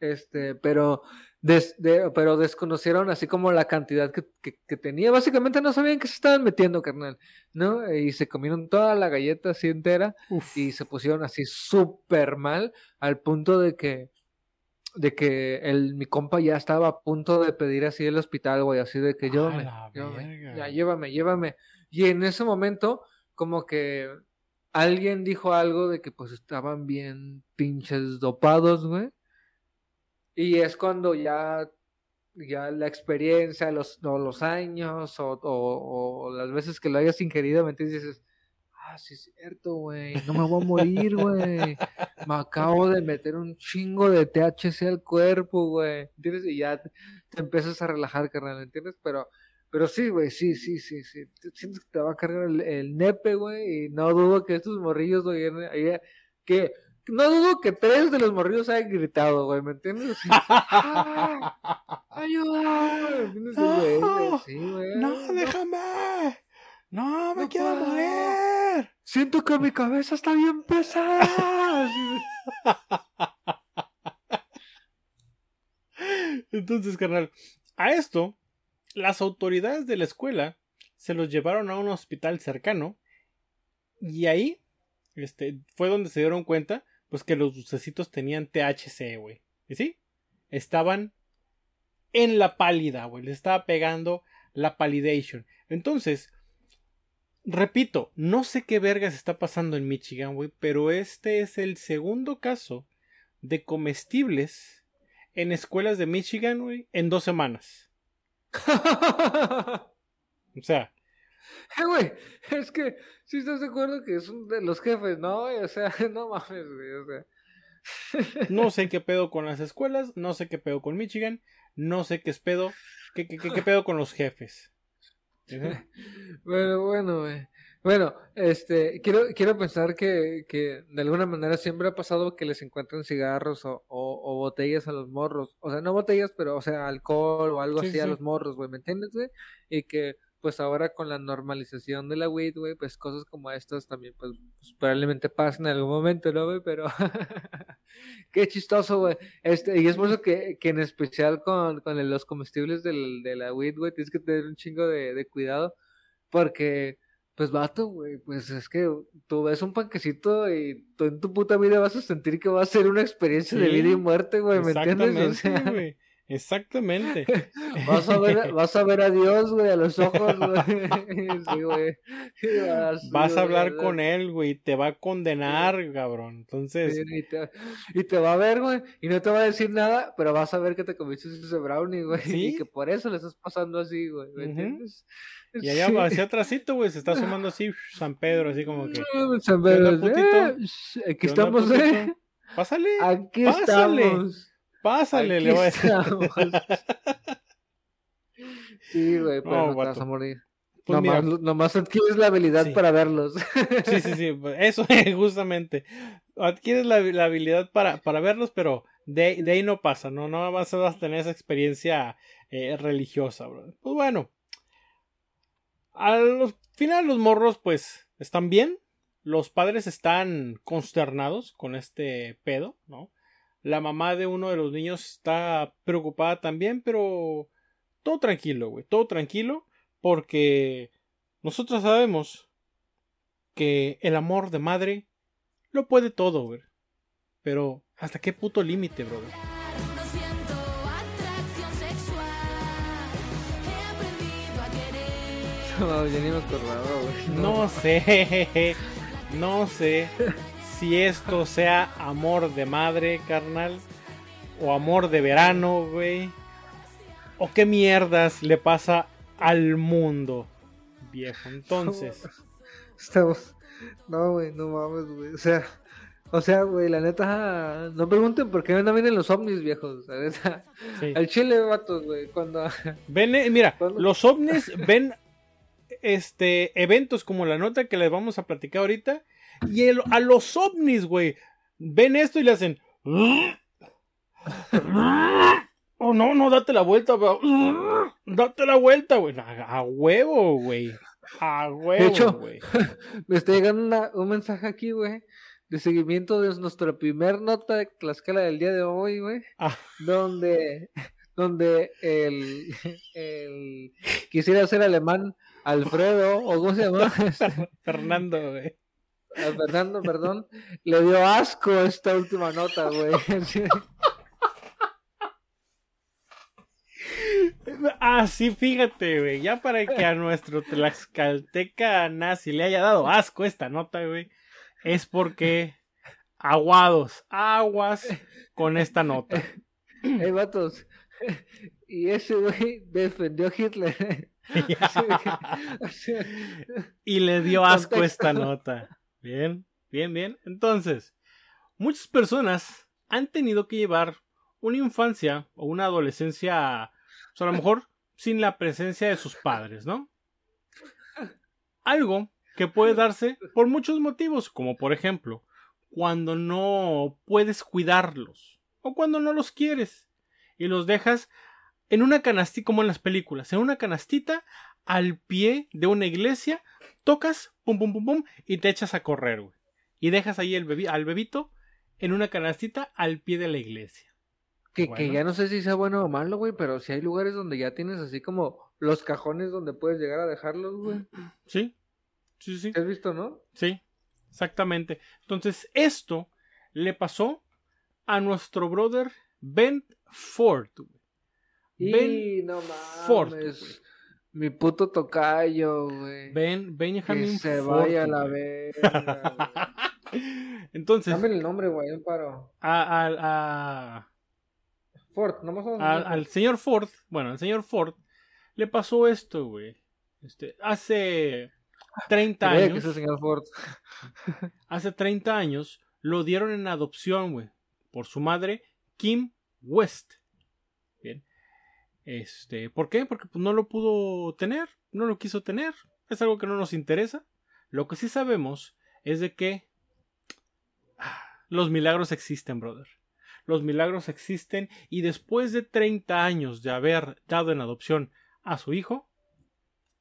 Este, pero, des- de- pero desconocieron así como la cantidad que, que, que tenía. Básicamente no sabían que se estaban metiendo, carnal, ¿no? Y se comieron toda la galleta así entera Uf. y se pusieron así súper mal al punto de que de que el, mi compa ya estaba a punto de pedir así el hospital, güey, así de que llévame, llévame, ya llévame, llévame. Y en ese momento, como que alguien dijo algo de que pues estaban bien pinches dopados, güey. Y es cuando ya, ya la experiencia, los, o los años, o, o, las veces que lo hayas ingerido. Dices, ah, sí es cierto, güey, no me voy a morir, güey. Me acabo de meter un chingo de THC al cuerpo, güey. ¿Entiendes? Y ya te, te empiezas a relajar, carnal, ¿entiendes? Pero, pero sí, güey, sí, sí, sí, sí. Te- Sientes que te va a cargar el, el nepe, güey, y no dudo que estos morrillos, güey, que no dudo que tres de los morrillos hayan gritado, güey, ¿me entiendes? [LAUGHS] ¡Ah! ¡Ayuda! ¿Me entiendes? No, sí, güey. No, déjame. No, me No quiero puedo. morir. Siento que mi cabeza está bien pesada. [LAUGHS] Entonces, carnal, a esto, las autoridades de la escuela se los llevaron a un hospital cercano y ahí este, fue donde se dieron cuenta pues que los dulcecitos tenían THC, güey. ¿Y sí? Estaban en la pálida, güey. Les estaba pegando la palidation. Entonces, repito, no sé qué vergas está pasando en Michigan, güey, pero este es el segundo caso de comestibles en escuelas de Michigan, güey, en dos semanas. [LAUGHS] O sea, [LAUGHS] Eh, güey, es que si estás de acuerdo que es un de los jefes, ¿no? O sea, [LAUGHS] no mames, güey, o sea. No sé [LAUGHS] qué pedo con las escuelas, no sé qué pedo con Michigan, no sé qué es pedo, qué, qué, qué- qué pedo con los jefes. Bueno, bueno, güey. Bueno, este, quiero, quiero pensar que, que de alguna manera siempre ha pasado que les encuentran cigarros o, o, o botellas a los morros. O sea, no botellas, pero, o sea, alcohol o algo Sí, así a los morros, güey, ¿me entiendes, güey? Y que, pues ahora con la normalización de la weed, güey, pues cosas como estas también, pues, pues, probablemente pasen en algún momento, ¿no, güey? Pero, [LAUGHS] qué chistoso, güey. Este, y es por eso que, que en especial con, con los comestibles del, de la weed, güey, tienes que tener un chingo de, de cuidado. Porque, pues, vato, güey, pues es que tú ves un panquecito y tú en tu puta vida vas a sentir que va a ser una experiencia de vida y muerte, güey, ¿me entiendes? O sea, güey. Exactamente. [LAUGHS] vas a ver, [LAUGHS] vas a ver a Dios, güey, a los ojos, güey. [LAUGHS] Sí, güey. Vas, Vas a hablar con él, güey, y te va a condenar, cabrón. Entonces, Sí, y, te, y te va a ver, güey, y no te va a decir nada, pero vas a ver que te comiste ese brownie, güey, y que por eso le estás pasando así, güey, ¿me entiendes? y allá va hacia atrásito, güey, se está sumando así San Pedro, así como que. San ¿Qué onda, Pedro, putito? eh, Aquí ¿Qué onda, estamos, eh. Pásale, Aquí Pásale. estamos. Pásale, Aquí le voy a decir. [LAUGHS] Sí, güey, pero No, no, te vas a morir. Pues nomás, mira, nomás adquieres la habilidad Sí. para verlos. Sí, sí, sí, pues, eso [LAUGHS] es justamente. Adquieres la, la habilidad para, para verlos, pero de, de ahí no pasa, ¿no? No vas a, vas a tener esa experiencia eh, religiosa, bro. Pues bueno. Al final los morros, pues, están bien. Los padres están consternados con este pedo, ¿no? La mamá de uno de los niños está preocupada también, pero todo tranquilo, güey, todo tranquilo, porque nosotros sabemos que el amor de madre lo puede todo, güey. Pero, ¿hasta qué puto límite, brother? No siento atracción sexual. He aprendido a querer. [LAUGHS] No, yo ni me acordaba, güey. No sé, no sé [LAUGHS] [LAUGHS] si esto sea amor de madre, carnal, o amor de verano, güey. O qué mierdas le pasa al mundo, viejo. Entonces, [LAUGHS] Estamos. No, güey, no mames, güey. O sea, o sea, güey, la neta. No pregunten por qué no vienen los ovnis, viejos. La neta. sí. Al chile, vatos, güey. Cuando. [LAUGHS] Ven, eh, mira, ¿Cuándo? los ovnis ven este eventos como la nota que les vamos a platicar ahorita y el- a los ovnis, güey, ven esto y le hacen Oh, no, no, date la vuelta, bro. Date la vuelta, güey. A, a huevo, güey. A huevo, hecho, güey. [LAUGHS] Me está llegando una- un mensaje aquí, güey. De seguimiento de nuestra primer nota de Tlaxcala del día de hoy, güey. Ah. Donde. Donde el, el. Quisiera ser alemán. Alfredo, o cómo se llama, [LAUGHS] Fernando, güey. A Fernando, perdón, le dio asco esta última nota, güey. Así [LAUGHS] Ah, fíjate, güey. Ya para que a nuestro tlaxcalteca nazi le haya dado asco esta nota, güey. Es porque aguados, aguas con esta nota. Ey, vatos. Y ese güey defendió a Hitler. [LAUGHS] [LAUGHS] Y le dio asco esta nota. Bien, bien, bien. Entonces, muchas personas han tenido que llevar una infancia o una adolescencia, pues, a lo mejor [LAUGHS] sin la presencia de sus padres, ¿no? Algo que puede darse por muchos motivos, como por ejemplo, cuando no puedes cuidarlos o cuando no los quieres y los dejas en una canastita, como en las películas, en una canastita al pie de una iglesia, tocas, pum, pum, pum, pum, y te echas a correr, güey. Y dejas ahí el bebi- al bebito en una canastita al pie de la iglesia. Que, Bueno. que ya no sé si sea bueno o malo, güey, pero si hay lugares donde ya tienes así como los cajones donde puedes llegar a dejarlos, güey. ¿Sí? Sí, sí. ¿Has visto, no? Sí, exactamente. Entonces, esto le pasó a nuestro brother Ben Ford. güey. Ben y no mames. Ford, güey. Mi puto tocayo, güey. Ben Benjamin que se Ford, vaya a la verga. [LAUGHS] Entonces, Dame el nombre, güey, un paro. a- a- a- Ford, nomás vamos a- al señor Ford, bueno, al señor Ford le pasó esto, güey. Este, hace 30 Ford. Que años, es el señor Ford. [LAUGHS] hace 30 años lo dieron en adopción, güey, por su madre, Kim West. Este, ¿por qué? Porque pues, no lo pudo tener, no lo quiso tener. Es algo que no nos interesa. Lo que sí sabemos es de que ah, los milagros existen, brother. Los milagros existen y después de 30 años de haber dado en adopción a su hijo,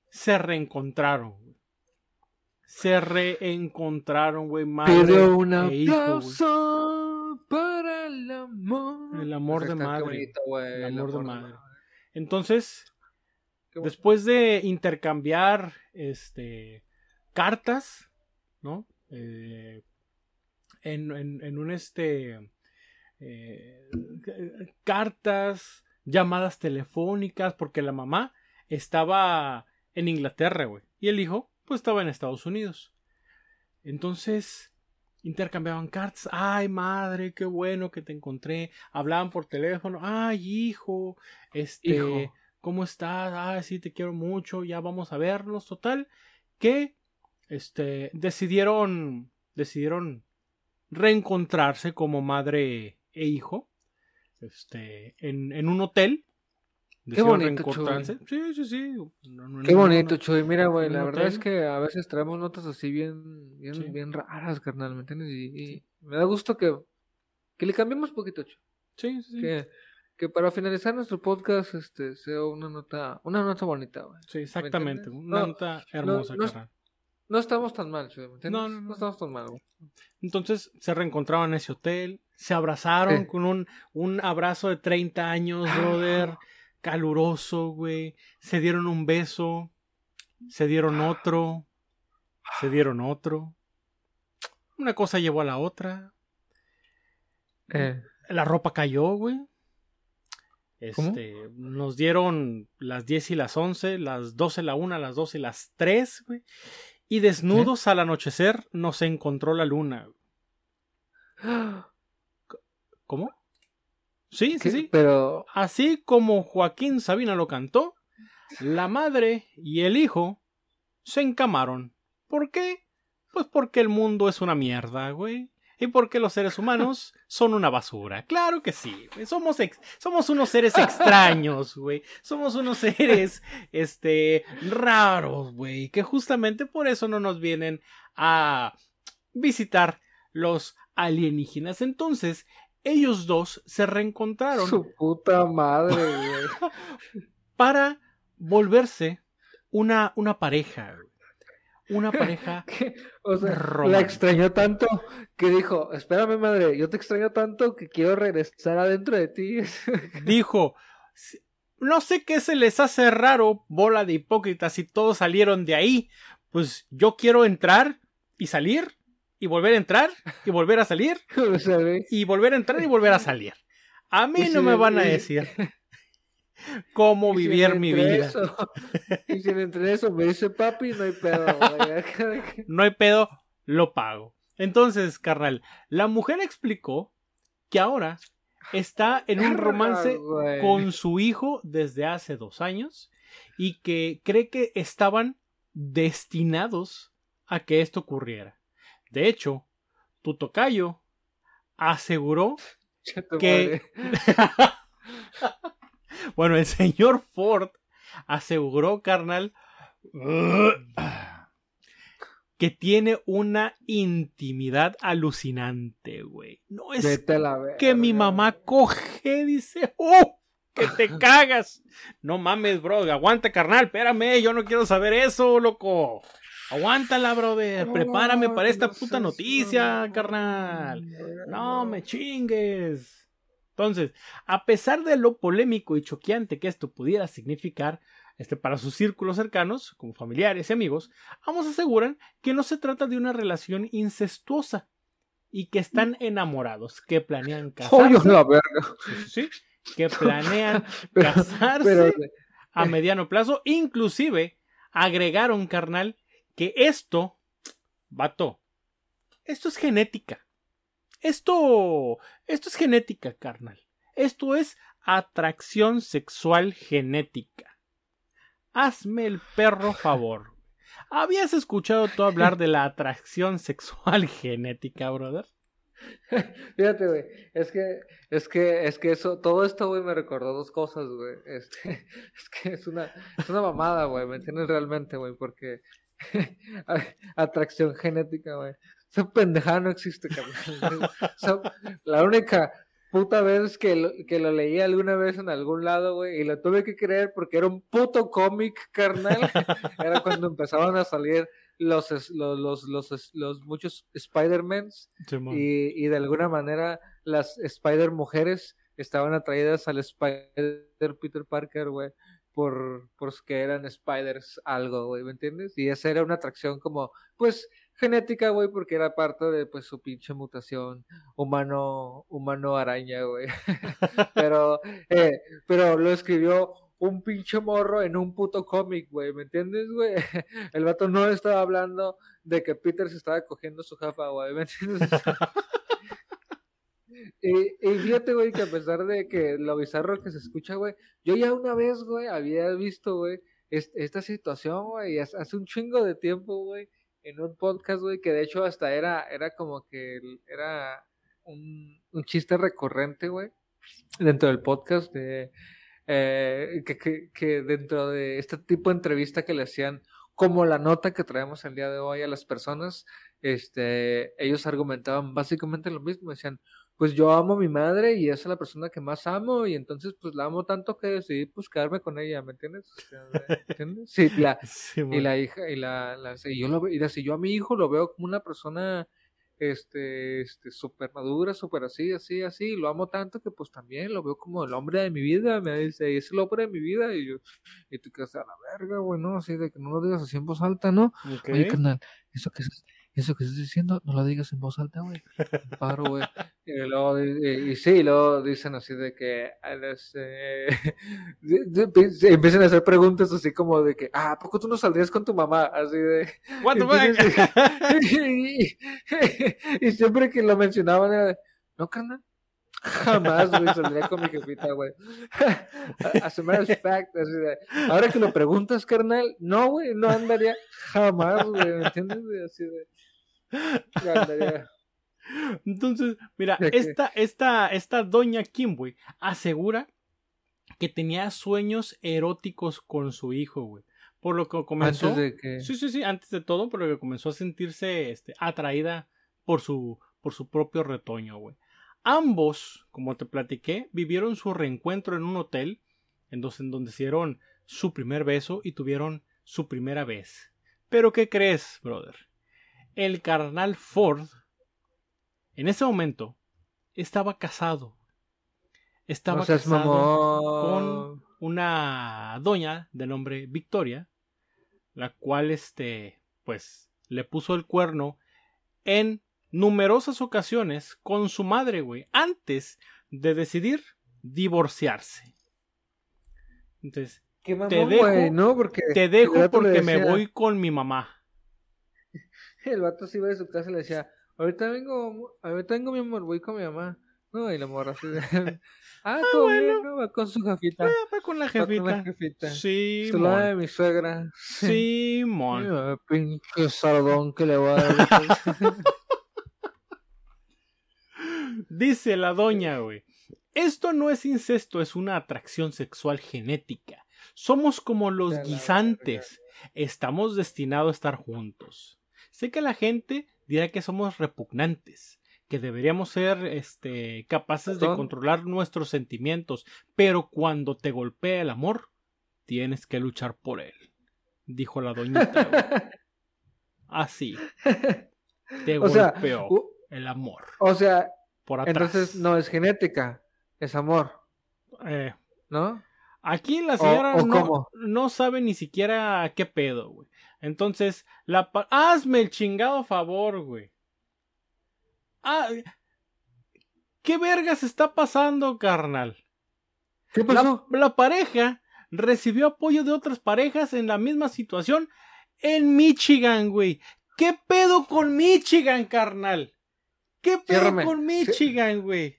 se reencontraron. güey. Se reencontraron, güey, madre Pido un e hijo, aplauso para el amor. El amor Pues de madre. bonito, güey, El amor de madre. madre. Entonces, después de intercambiar este cartas, ¿no? Eh, en, en- en un este eh, cartas, llamadas telefónicas, porque la mamá estaba en Inglaterra, güey, y el hijo, pues estaba en Estados Unidos. Entonces, intercambiaban cartas, ay madre, qué bueno que te encontré, hablaban por teléfono, ay hijo, este, Hijo. ¿cómo estás? Ay, sí, te quiero mucho, ya vamos a vernos, total, que, este, decidieron, decidieron reencontrarse como madre e hijo, este, en, en un hotel. Decidieron bonito, reencontrarse. Sí, sí, sí. No, no, Qué no, bonito. Chuy. Mira, güey, la un verdad es que a veces traemos notas así bien, bien, Sí. bien raras, carnal, ¿me entiendes? Y, y me da gusto que, que le cambiemos poquito, Chuy. Sí, sí, sí. Que, que para finalizar nuestro podcast, este, sea una nota, una nota bonita, güey. Sí, exactamente. Una No, nota hermosa, carnal. No estamos tan mal, Chuy, ¿me entiendes? No, no, no. estamos tan mal, güey. Entonces se reencontraron en ese hotel, se abrazaron Sí. con un, un abrazo de 30 años, brother, caluroso, güey. Se dieron un beso, se dieron otro, se dieron otro. Una cosa llevó a la otra. Eh, La ropa cayó, güey. ¿Cómo? Este, nos dieron las 10 y las 11, las 12 la 1, las 12 y las 3, güey. Y desnudos al anochecer nos encontró la luna. [GASPS] ¿Cómo? Sí, sí, sí. Pero, Así como Joaquín Sabina lo cantó, la madre y el hijo se encamaron. ¿Por qué? Pues porque el mundo es una mierda, güey. Y porque los seres humanos [LAUGHS] son una basura. Claro que sí, güey. Somos, ex- somos unos seres extraños, güey. Somos unos seres, [LAUGHS] este, raros, güey. Que justamente por eso no nos vienen a visitar los alienígenas. Entonces, ellos dos se reencontraron su puta madre, güey. [LAUGHS] para volverse una, una pareja. Una pareja. [LAUGHS] Que, o sea, la extrañó tanto que dijo, espérame madre, yo te extraño tanto que quiero regresar adentro de ti. [LAUGHS] Dijo, "Si- no sé qué se les hace raro, bola de hipócritas, si todos salieron de ahí. Pues yo quiero entrar y salir y volver a entrar y volver a salir [LAUGHS] y volver a entrar y volver a salir. A mí Y no me van a decir cómo si vivir mi vida. eso- y si entre eso me dice papi, no hay pedo, güey. [LAUGHS] no hay pedo, lo pago. Entonces, carnal, la mujer explicó que ahora está en un romance Güey. con su hijo desde hace dos años y que cree que estaban destinados a que esto ocurriera. De hecho, tu tocayo aseguró [LAUGHS] que-. [LAUGHS] Bueno, el señor Ford aseguró, carnal, que tiene una intimidad alucinante, güey. No es que mi mamá coge, dice, ¡oh! Que te [LAUGHS] cagas. No mames, bro. Aguanta, carnal. Espérame, yo no quiero saber eso, loco. Aguántala, brother. Prepárame para esta puta noticia, carnal. No me chingues. Entonces, a pesar de lo polémico y choqueante que esto pudiera significar, este, para sus círculos cercanos, como familiares y amigos, ambos aseguran que no se trata de una relación incestuosa y que están enamorados, que planean [LAUGHS] casarse, la verga. sí, sí, que planean [LAUGHS] Pero- casarse pero- a mediano plazo, inclusive agregaron, carnal, que esto, vato, esto es genética. Esto, esto es genética, carnal. Esto es atracción sexual genética. Hazme el perro favor. ¿Habías escuchado tú hablar de la atracción sexual genética, brother? [LAUGHS] Fíjate, güey, es que, es que, es que eso, todo esto, güey, me recordó dos cosas, güey. Este, [LAUGHS] es que es una, es una mamada, güey, ¿me entiendes realmente, güey? Porque [LAUGHS] atracción genética, güey. Esa pendejada no existe, carnal. [LAUGHS] So, la única puta vez que lo, que lo leí alguna vez en algún lado, güey, y lo tuve que creer porque era un puto cómic, carnal. [LAUGHS] era cuando empezaban a salir los, los, los, los, muchos Spider-Mans y, y de alguna manera las Spider mujeres estaban atraídas al Spider Peter Parker, güey, por, por que eran Spiders algo, güey, ¿me entiendes? Y esa era una atracción como, pues, genética, güey, porque era parte de, pues, su pinche mutación humano, humano araña, güey. [LAUGHS] pero, eh, pero lo escribió un pinche morro en un puto cómic, güey, ¿me entiendes, güey? [LAUGHS] El vato no estaba hablando de que Peter se estaba cogiendo su jafa, güey, ¿me entiendes? [LAUGHS] Y, y fíjate, güey, que a pesar de que lo bizarro que se escucha, güey, yo ya una vez, güey, había visto, güey, es- esta situación, güey, hace un chingo de tiempo, güey, en un podcast, güey, que de hecho hasta era, era como que era un, un chiste recurrente, güey, dentro del podcast de eh, que, que, que dentro de este tipo de entrevista que le hacían, como la nota que traemos el día de hoy a las personas, este, ellos argumentaban básicamente lo mismo, decían, pues yo amo a mi madre y esa es la persona que más amo y entonces pues la amo tanto que decidí pues quedarme con ella, ¿me entiendes? ¿me [LAUGHS] entiendes? Sí, la, y la hija, y la, la y yo lo y así, yo a mi hijo lo veo como una persona este, este, súper madura, súper así, así, así, y lo amo tanto que pues también lo veo como el hombre de mi vida, me dice, y es el hombre de mi vida, y yo, y tú que a la verga, güey, ¿no? Así de que no lo digas así en voz alta, ¿no? Ok. Oye, carnal, eso que, es- eso que estás diciendo, no lo digas en voz alta, güey. Paro, güey. Y luego, y, y sí, luego dicen así de que a las, eh, empiezan a hacer preguntas así como de que, ah, ¿a poco tú no saldrías con tu mamá? Así de. What the Entonces, [LAUGHS] y, y siempre que lo mencionaban era de, no, carnal. Jamás, güey, saldría con mi jefita, güey. [LAUGHS] As a matter of fact, así de, ahora que lo preguntas, carnal, no, güey, no andaría jamás, güey, ¿me entiendes? Así de. Entonces, mira, esta, esta, esta doña Kim, güey, asegura que tenía sueños eróticos con su hijo, güey. Por lo que comenzó. Antes de que. Sí, sí, sí, antes de todo, por lo que comenzó a sentirse este, atraída por su, por su propio retoño, güey. Ambos, como te platiqué, vivieron su reencuentro en un hotel, en donde, en donde hicieron su primer beso y tuvieron su primera vez. Pero, ¿qué crees, brother? El carnal Ford, en ese momento, estaba casado. Estaba no casado mamón. una doña de nombre Victoria, la cual este pues le puso el cuerno en numerosas ocasiones con su madre, güey, antes de decidir divorciarse. Entonces, Qué mamón, te dejo- güey, ¿no? Porque te dejo porque me voy con mi mamá. [LAUGHS] El vato se iba de su casa y le decía, ahorita vengo, ahorita vengo mi amor, voy con mi mamá. No, y la morra así de, [LAUGHS] [LAUGHS] ah, todo bien, ¿no? Va con su jefita. Ah, va con la Va con la jefita. jefita. Sí, Se lo da de mi suegra. Simón. Mira, pinche sardón que le va a dar. Dice la doña, güey. Esto no es incesto, es una atracción sexual genética. Somos como los la guisantes. Estamos destinados a estar juntos. Sé que la gente dirá que somos repugnantes, que deberíamos ser este, capaces de controlar nuestros sentimientos, pero cuando te golpea el amor, tienes que luchar por él, dijo la doñita. [LAUGHS] Así, te O sea, golpeó u- el amor o sea, por atrás. entonces no es genética, es amor, Eh, ¿no? Aquí la señora o no, no sabe ni siquiera qué pedo, güey. Entonces, la hazme el chingado favor, güey. Ah, ¿Qué vergas está pasando, carnal? ¿Qué La, pasó? la pareja recibió apoyo de otras parejas en la misma situación en Michigan, güey. ¿Qué pedo con Michigan, carnal? ¿Qué pedo Ciérrame. con Michigan, güey?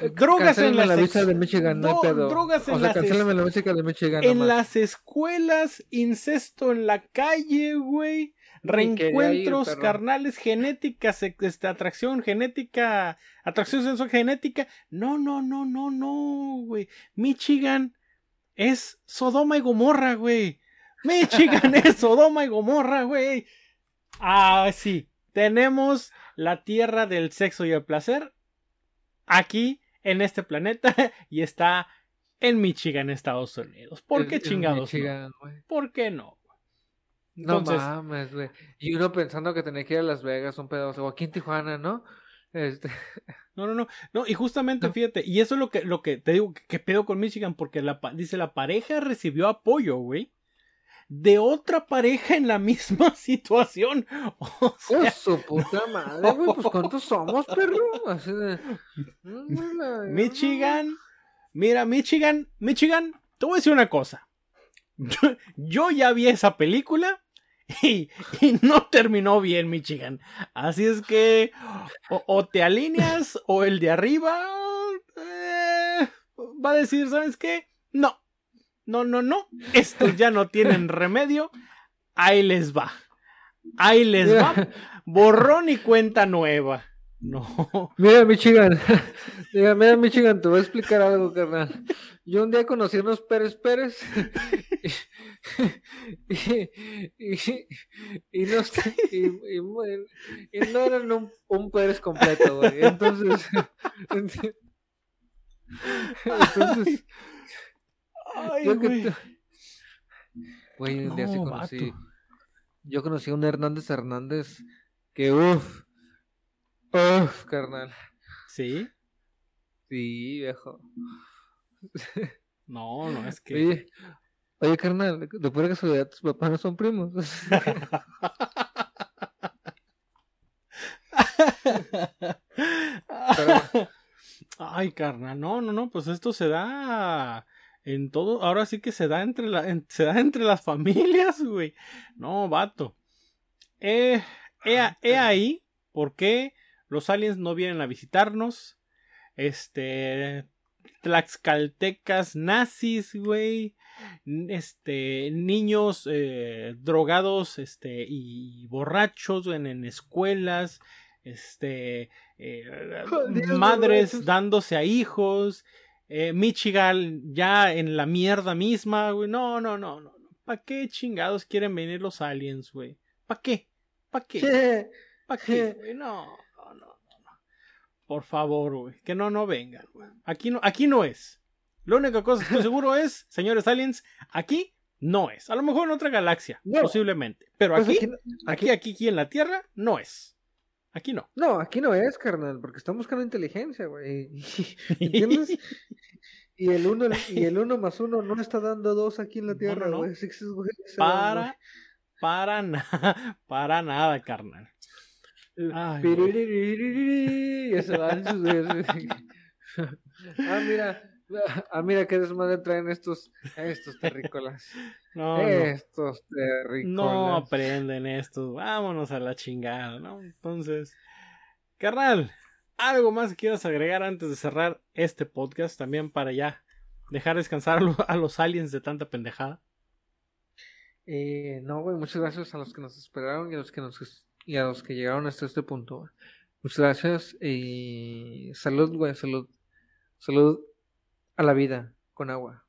Eh, Drogas en las la ex- visa de Michigan, no hay Do- pedo. drogas en o sea, las ex- cancélame la visa de Michigan En nomás. las escuelas, incesto en la calle, güey. Reencuentros carnales, genéticas, este, atracción genética, atracción sexual genética. No, no, no, no, no, güey. Michigan es Sodoma y Gomorra, güey. Michigan [LAUGHS] es Sodoma y Gomorra, güey. Ah, sí. Tenemos la tierra del sexo y el placer aquí en este planeta [LAUGHS] y está en Michigan, Estados Unidos. ¿Por qué en chingados? no? Michigan. ¿Por qué no? No mames, güey. Y uno pensando que tenía que ir a Las Vegas, un pedazo. O aquí en Tijuana, ¿no? Este, [LAUGHS] no, no, no, no, y justamente No. fíjate, y eso es lo que, lo que te digo, que, que pedo con Michigan, porque la, dice la pareja recibió apoyo, güey, de otra pareja en la misma [LAUGHS] situación. O sea, ¡Oh, su puta madre, güey! Pues ¿cuántos somos, perro? La- Michigan, mira, Michigan, Michigan, te voy a decir una cosa. Yo, yo ya vi esa película y, y no terminó bien, Michigan. Así es que o, o te alineas o el de arriba eh, va a decir, ¿sabes qué? No, no, no, no. Estos ya no tienen [LAUGHS] remedio. Ahí les va. Ahí les va. Borrón y cuenta nueva. No. Mira, Michigan. [LAUGHS] Mira, mira, Michigan, te voy a explicar algo, carnal. Yo un día conocí a unos Pérez Pérez. [LAUGHS] Y, y, y, no, y, no eran un, un Pérez completo, güey. Entonces. Entonces. Ay, yo güey. Güey, un día sí conocí. vato. Yo conocí a un Hernández Hernández que, uff. Uff, carnal. ¿Sí? Sí, viejo. No, no, es que. Oye, oye, carnal, de pura casualidad, tus papás no son primos. [LAUGHS] Ay, carnal, no, no, no, pues esto se da en todo, ahora sí que se da entre la, en- se da entre las familias, güey. No, vato. Eh, he, a- he ahí por qué los aliens no vienen a visitarnos. Este, tlaxcaltecas nazis, güey. Este, niños eh, drogados, este, y borrachos en, en escuelas. Este, eh, madres dándose a hijos. Eh, Michigan ya en la mierda misma, güey. No, no, no, no. ¿Para qué chingados quieren venir los aliens, güey? ¿Para qué? ¿Para qué? [LAUGHS] ¿Para qué, güey? No, no, no, no. Por favor, güey. Que no, no vengan, güey. Aquí no, aquí no es. La única cosa que estoy [LAUGHS] seguro es, señores aliens, aquí no es. A lo mejor en otra galaxia, No. posiblemente. Pero Pues aquí, aquí, aquí, aquí en la Tierra, no es. Aquí no. no, aquí no es, carnal, porque están buscando inteligencia, güey. [LAUGHS] ¿Entiendes? Y el uno, y el uno más uno no está dando dos aquí en la No, Tierra, no, no. güey. Van, Para, para nada, [LAUGHS] para nada, carnal. güey. Ay, güey. Piririririri, y se van sus güeyes. [LAUGHS] Ah, mira. [LAUGHS] Ah, mira qué desmadre traen estos, estos terrícolas. [LAUGHS] No, no. Estos terrícolas. No aprenden esto. Vámonos a la chingada, ¿no? Entonces, carnal, ¿algo más que quieras agregar antes de cerrar este podcast? También para ya dejar descansar a [LAUGHS] lo- a los aliens de tanta pendejada. Eh, no, güey, muchas gracias a los que nos esperaron y a los que nos y a los que llegaron hasta este punto. Muchas gracias y salud, güey, salud. Salud a la vida con agua.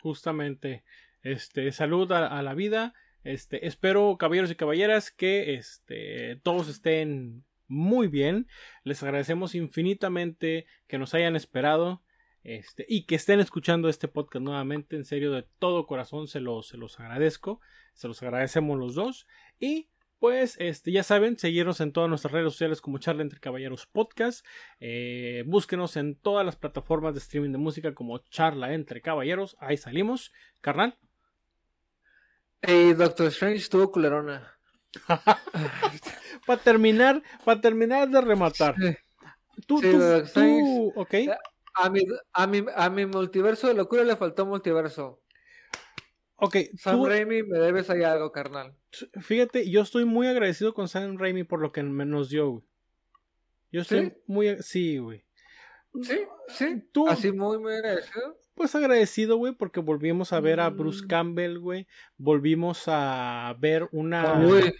Justamente, este, salud a, la vida. Este, espero, caballeros y caballeras, que este, todos estén muy bien. Les agradecemos infinitamente que nos hayan esperado. Este, y que estén escuchando este podcast nuevamente, en serio, de todo corazón se los, se los agradezco, se los agradecemos los dos. Y pues, este, ya saben, seguirnos en todas nuestras redes sociales como Charla entre Caballeros Podcast. Eh, búsquenos en todas las plataformas de streaming de música como Charla entre Caballeros. Ahí salimos. Carnal. Ey, Doctor Strange estuvo culerona. [LAUGHS] Para terminar, para terminar de rematar. Tú, Sí, tú, Strange. tú, ok. A mi, a mi, a mi multiverso de locura le faltó multiverso. Ok, Sam tú- Raimi, me debes ahí algo, carnal. fíjate, yo estoy muy agradecido con Sam Raimi por lo que me nos dio, güey. Yo estoy ¿Sí? muy, sí, güey. Sí, sí. Tú, Así muy, muy agradecido. pues agradecido, güey, porque volvimos a ver a Bruce Mm. Campbell, güey. Volvimos a ver una, Uy,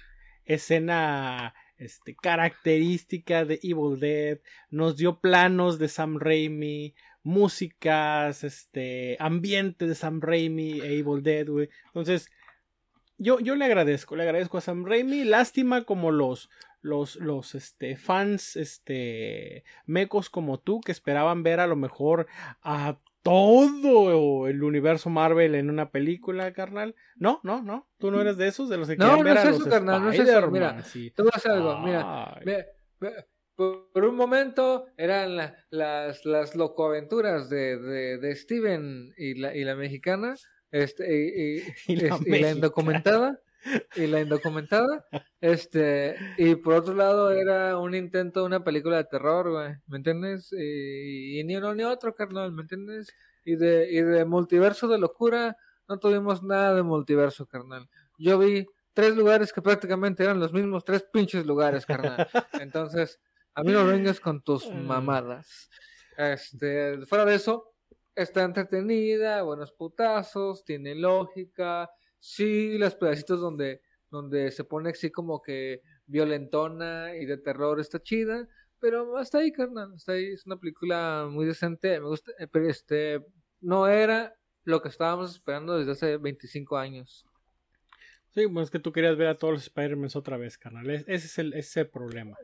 escena este, característica de Evil Dead, nos dio planos de Sam Raimi, músicas, este, ambiente de Sam Raimi e Evil Dead, güey. Entonces, yo, yo le agradezco, le agradezco a Sam Raimi. Lástima como los, los, los este, fans este, mecos como tú que esperaban ver a lo mejor a todo el universo Marvel en una película, carnal. No, no, no. Tú no eres de esos, de los que No, querían no ver es a eso, los carnal, no es eso. Mira, sí. Te voy a decir algo, mira. Por, por un momento eran la- las, las locoaventuras de, de, de Steven y la, y la mexicana, este, y, y- [LAUGHS] Y la este, indocumentada, y la indocumentada, este, y por otro lado era un intento de una película de terror, güey, ¿me entiendes? Y, y ni uno ni otro, carnal, ¿me entiendes? Y de, y de multiverso de locura, no tuvimos nada de multiverso, carnal. Yo vi tres lugares que prácticamente eran los mismos tres pinches lugares, carnal. [LAUGHS] Entonces, a mí no vengas [LAUGHS] con tus mamadas. Este, fuera de eso, está entretenida, buenos putazos, tiene lógica. Sí, los pedacitos donde, donde se pone así como que violentona y de terror está chida. Pero hasta ahí, carnal, hasta ahí. Es una película muy decente. Me gusta, eh, pero este, no era lo que estábamos esperando desde hace 25 años. Sí, pues es que tú querías ver a todos los Spider-Man otra vez, carnal. Es- Ese es el, ese es el problema.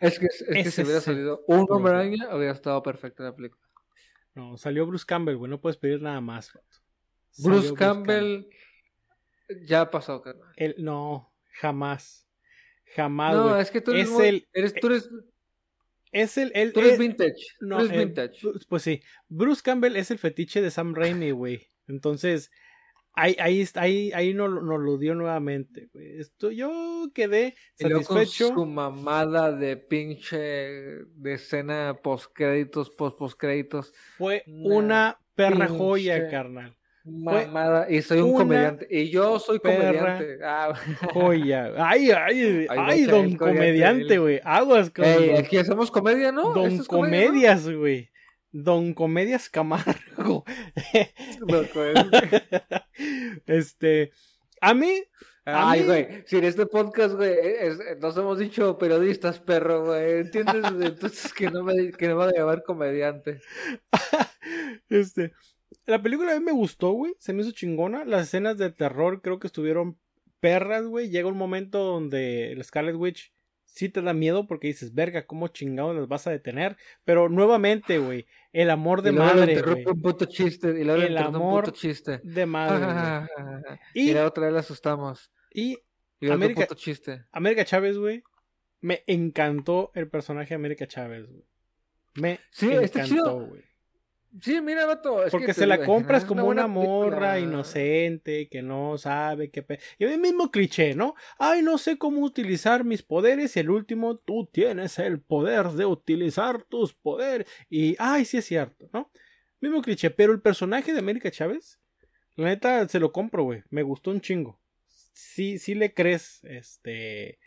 Es que, es que Ese si hubiera el salido un hombre araña, hubiera estado perfecta la película. No, salió Bruce Campbell, güey. No puedes pedir nada más. Bruce Campbell ya pasó, carnal. El- no, jamás. Jamás, No, es que tú eres, Es muy- el- eres, tú eres, Es el. el- tú eres el- vintage. no, tú eres vintage. Pues sí. Bruce Campbell es el fetiche de Sam Raimi, güey. Entonces, ahí, ahí, ahí, ahí nos, nos lo dio nuevamente. Esto, yo quedé Y luego con satisfecho. su mamada de pinche de escena post créditos, post post créditos. Fue Una una perra joya, carnal. Mamada. Y soy un comediante. Y yo soy comediante. Ah, [LAUGHS] Joya. Ay, ay, Ay, don comediante, güey. Aguas con Ey, aquí hacemos comedia, ¿no? Don. Comedias, güey. Don Comedias Camargo. [LAUGHS] Comedia. este. A mí. A Ay, mí- güey, si en este podcast, güey, es- nos hemos dicho periodistas, perro, güey, ¿entiendes? [LAUGHS] Entonces que no me, que no me va a llamar comediante. [LAUGHS] este. La película a mí me gustó, güey. Se me hizo chingona. Las escenas de terror creo que estuvieron perras, güey. Llega un momento donde el Scarlet Witch sí te da miedo porque dices, verga, ¿cómo chingados las vas a detener? Pero nuevamente, güey, el amor de y luego le madre, interrumpe güey. un puto chiste, y luego le El interrumpe un amor puto chiste. De madre, y Y, la otra vez la asustamos. y Y América- puto chiste. América Chávez, güey. Me encantó el personaje de América Chávez, güey. Me Sí, encantó, güey. Sí, mira, vato, es Porque que se te la compras como una, morra película. inocente que no sabe qué pe... Y el mismo cliché, ¿no? Ay, no sé cómo utilizar mis poderes y el último, tú tienes el poder de utilizar tus poderes. Y, ay, sí es cierto, ¿no? Mismo cliché, pero el personaje de América Chávez, la neta, se lo compro, güey. Me gustó un chingo. Sí, sí le crees, este...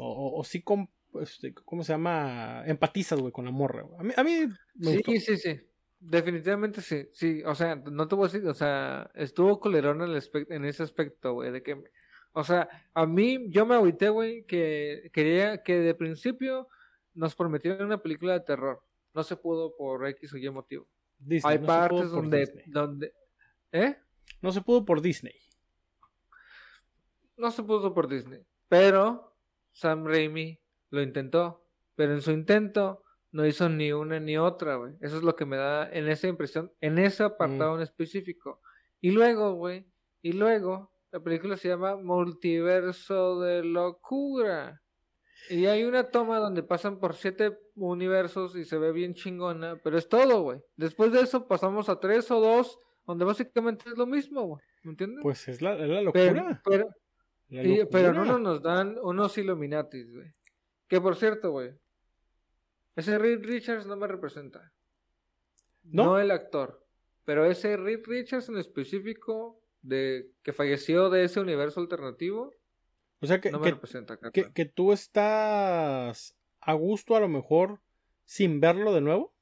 O, o- sí, com- este, ¿cómo se llama? Empatizas, güey, con la morra. A mí, a mí me gustó. Sí, sí, sí. Definitivamente sí, sí, o sea, no te voy a decir, o sea, estuvo colerón en, el en ese aspecto, güey, de que, o sea, a mí, yo me agüité, güey, que quería que de principio nos prometieran una película de terror, no se pudo por X o Y motivo. Disney, Hay no se pudo partes por donde, Disney. donde, ¿eh? No se pudo por Disney. No se pudo por Disney, pero Sam Raimi lo intentó, pero en su intento no hizo ni una ni otra, güey. Eso es lo que me da en esa impresión, en ese apartado en específico. Y luego, güey, y luego la película se llama Multiverso de Locura. Y hay una toma donde pasan por siete universos y se ve bien chingona, pero es todo, güey. Después de eso pasamos a tres o dos, donde básicamente es lo mismo, güey. ¿Me entiendes? Pues es la, es la pero, locura. pero, la y- pero no, locura. no nos dan unos Illuminatis, güey. Que por cierto, güey. Ese Reed Richards no me representa. ¿No? ¿No? el actor. Pero ese Reed Richards en específico, de que falleció de ese universo alternativo, O sea, que, no me que, que, que tú estás a gusto a lo mejor sin verlo de nuevo.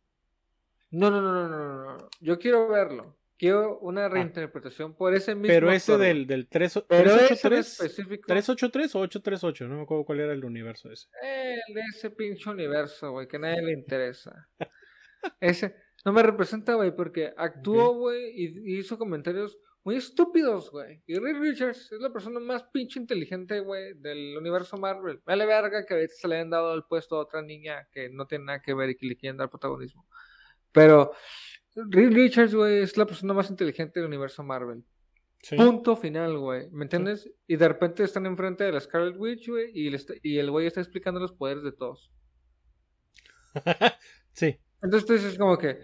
No, no, no, no, no, no. Yo quiero verlo. Quiero una reinterpretación por ese mismo Pero ese actor, del, del 3, Pero ese en 383, específico, 383 o 838, no me acuerdo cuál era el universo ese. el de ese pinche universo, güey, que a nadie le interesa. [LAUGHS] Ese no me representa, güey, porque actuó, güey, y y hizo comentarios muy estúpidos, güey. Y Reed Richards es la persona más pinche inteligente, güey, del universo Marvel. Vale verga que ahorita se le hayan dado el puesto a otra niña que no tiene nada que ver y que le quieren dar protagonismo. Pero Reed Richards, güey, es la persona más inteligente del universo Marvel. Sí. Punto final, güey. ¿Me entiendes? Y de repente están enfrente de la Scarlet Witch, güey, y, le está- y el güey está explicando los poderes de todos. [LAUGHS] sí, Entonces tú dices como que,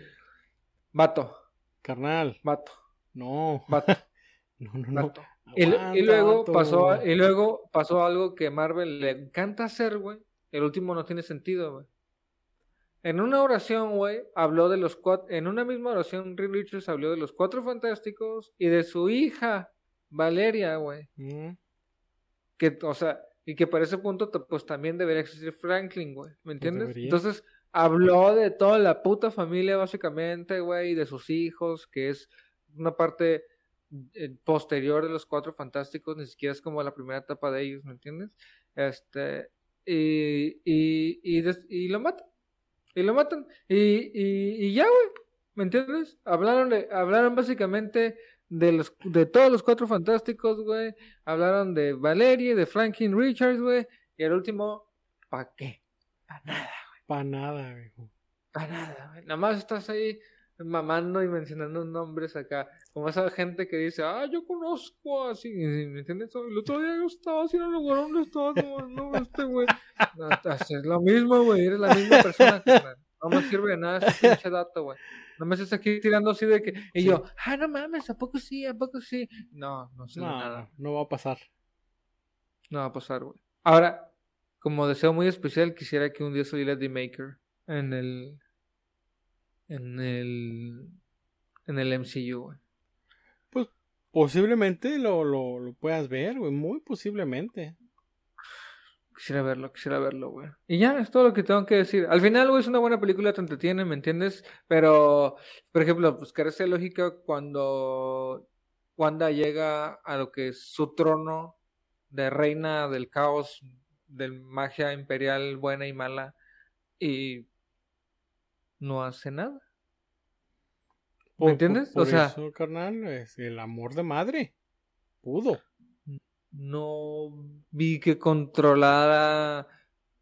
vato, carnal, vato, no. vato, [LAUGHS] No, no, no. vato. Y, luego vato. pasó, y luego pasó algo que Marvel le encanta hacer, güey. El último no tiene sentido, güey. En una oración, güey, habló de los cuatro, en una misma oración, Reed Richards habló de los cuatro fantásticos y de su hija, Valeria, güey. Mm, que, o sea, y que para ese punto, pues también debería existir Franklin, güey, ¿me entiendes? debería. Entonces, habló de toda la puta familia, básicamente, güey, y de sus hijos, que es una parte eh, posterior de los cuatro fantásticos, ni siquiera es como la primera etapa de ellos, ¿me entiendes? Este, y, y, y, y lo matan, y lo matan, y, y, y ya, güey, ¿me entiendes? Hablaron, de, hablaron básicamente de los de todos los cuatro fantásticos, güey, hablaron de Valerie, de Franklin Richards, güey, y el último, ¿pa' qué? Pa' nada, Pa' nada, viejo. pa' nada, güey. Nada más estás ahí mamando y mencionando nombres acá, como esa gente que dice, ah, yo conozco así, ¿me entiendes? El otro día yo estaba haciendo lugar donde estaba como, no, este güey, no, es lo mismo, güey, eres la misma persona, carnal. no me sirve de nada ese pinche dato, güey. No me estés aquí tirando así de que, y Sí. yo, ah, no mames, ¿a poco sí? ¿A poco sí? No, no sé No, nada. no va a pasar. No va a pasar, güey. Ahora, como deseo muy especial, quisiera que un día saliera The Maker en el. En el. En el MCU, güey. Posiblemente lo, lo, lo puedas ver, güey. Muy posiblemente. Quisiera verlo, quisiera verlo, güey. Y ya, es todo lo que tengo que decir. Al final, güey, es una buena película, te entretiene, ¿me entiendes? Pero, por ejemplo, pues carece de lógica cuando Wanda llega a lo que es su trono de reina del caos, de magia imperial buena y mala, y no hace nada. Por- ¿Me entiendes? por- O sea- eso, carnal, es el amor de madre. Pudo. No vi que controlara...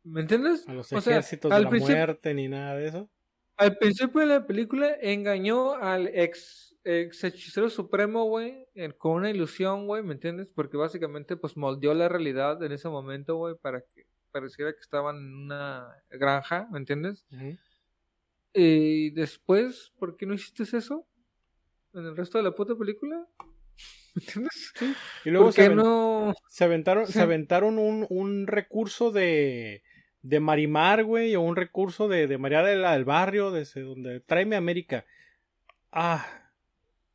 ¿Me entiendes? A los O sea, ejércitos de al la principio- muerte ni nada de eso. Al principio de la película engañó al ex, ex hechicero supremo, güey, con una ilusión, güey, ¿me entiendes? Porque básicamente, pues, moldeó la realidad en ese momento, güey, para que pareciera que estaban en una granja, ¿me entiendes? Y después, ¿por qué no hiciste eso? En el resto de la puta película, [LAUGHS] Y luego ¿Por se, no? aventaron, Sí. se aventaron un, un recurso de, de Marimar, güey, o un recurso de, de María de la del Barrio, desde donde tráeme América. Ah,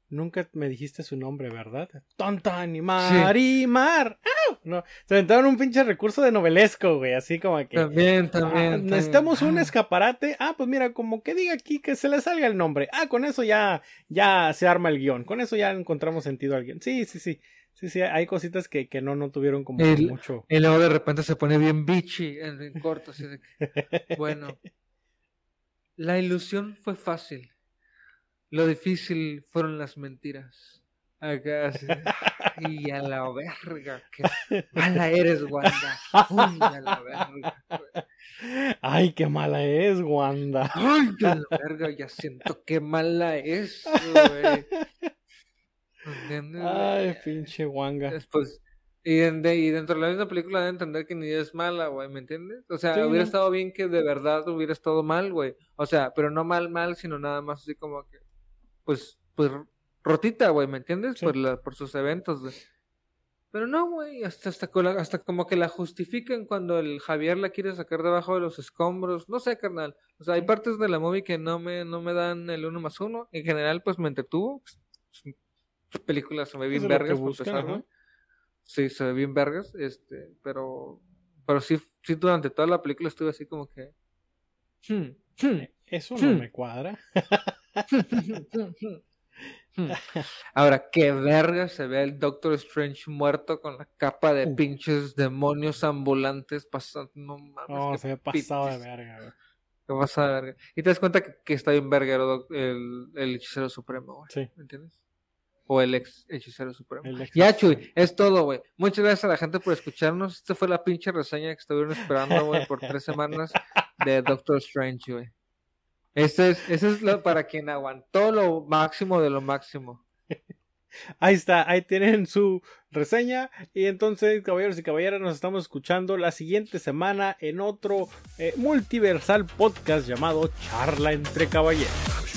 nunca me dijiste su nombre, ¿verdad? Tonta ni Marimar. ¡Au! No, se aventaron un pinche recurso de novelesco, güey, así como que. También, Ah, también. también. necesitamos un Ah. escaparate. Ah, pues mira, como que diga aquí que se le salga el nombre. Ah, con eso ya, ya se arma el guion. Con eso ya encontramos sentido al guion. Sí, sí, sí. Sí, sí, hay cositas que, que no, no tuvieron como El- mucho. Y luego de repente se pone bien bitchy en, en corto, así de que, [LAUGHS] bueno, la ilusión fue fácil, lo difícil fueron las mentiras. Acá así, y a la verga, qué mala eres, Wanda. Uy, a la verga. Ay, qué mala es, Wanda. Ay, a la verga, ya siento qué mala es, güey. Ay, pinche Wanga. Después, y, de- y dentro de la misma película de entender que ni es mala, güey, ¿me entiendes? O sea, Sí, hubiera estado bien que de verdad hubiera estado mal, güey. O sea, pero no mal, mal, sino nada más así como que, pues, pues, rotita, güey, ¿me entiendes? Sí. Por, la, por sus eventos, güey. Pero no, güey, hasta, hasta, hasta como que la justifican cuando el Javier la quiere sacar debajo de los escombros. No sé, carnal. O sea, hay partes de la movie que no me, no me dan el uno más uno. En general, pues me entretuvo. Película se ve bien Eso es lo que vergas, por empezar. Sí, se ve bien vergas, este, pero, pero sí, sí durante toda la película estuve así como que, hmm, hmm, Eso no Hmm. me cuadra. Hmm. Ahora, qué verga se ve el Doctor Strange muerto con la capa de Uf. pinches demonios ambulantes pasando. No mames. No, se ve pasado de verga, güey. Qué pasada de verga. Y te das cuenta que, que está bien verguero el, el hechicero supremo, güey. Sí. ¿Me entiendes? O el ex hechicero supremo. Ex- Ya, Chuy, es todo, güey. Muchas gracias a la gente por escucharnos. Esta fue la pinche reseña que estuvieron esperando, güey, por tres semanas de Doctor Strange, güey. Este es, es lo para quien aguantó lo máximo de lo máximo. Ahí está, ahí tienen su reseña. Y entonces, caballeros y caballeras, nos estamos escuchando la siguiente semana en otro eh, multiversal podcast llamado Charla entre Caballeros.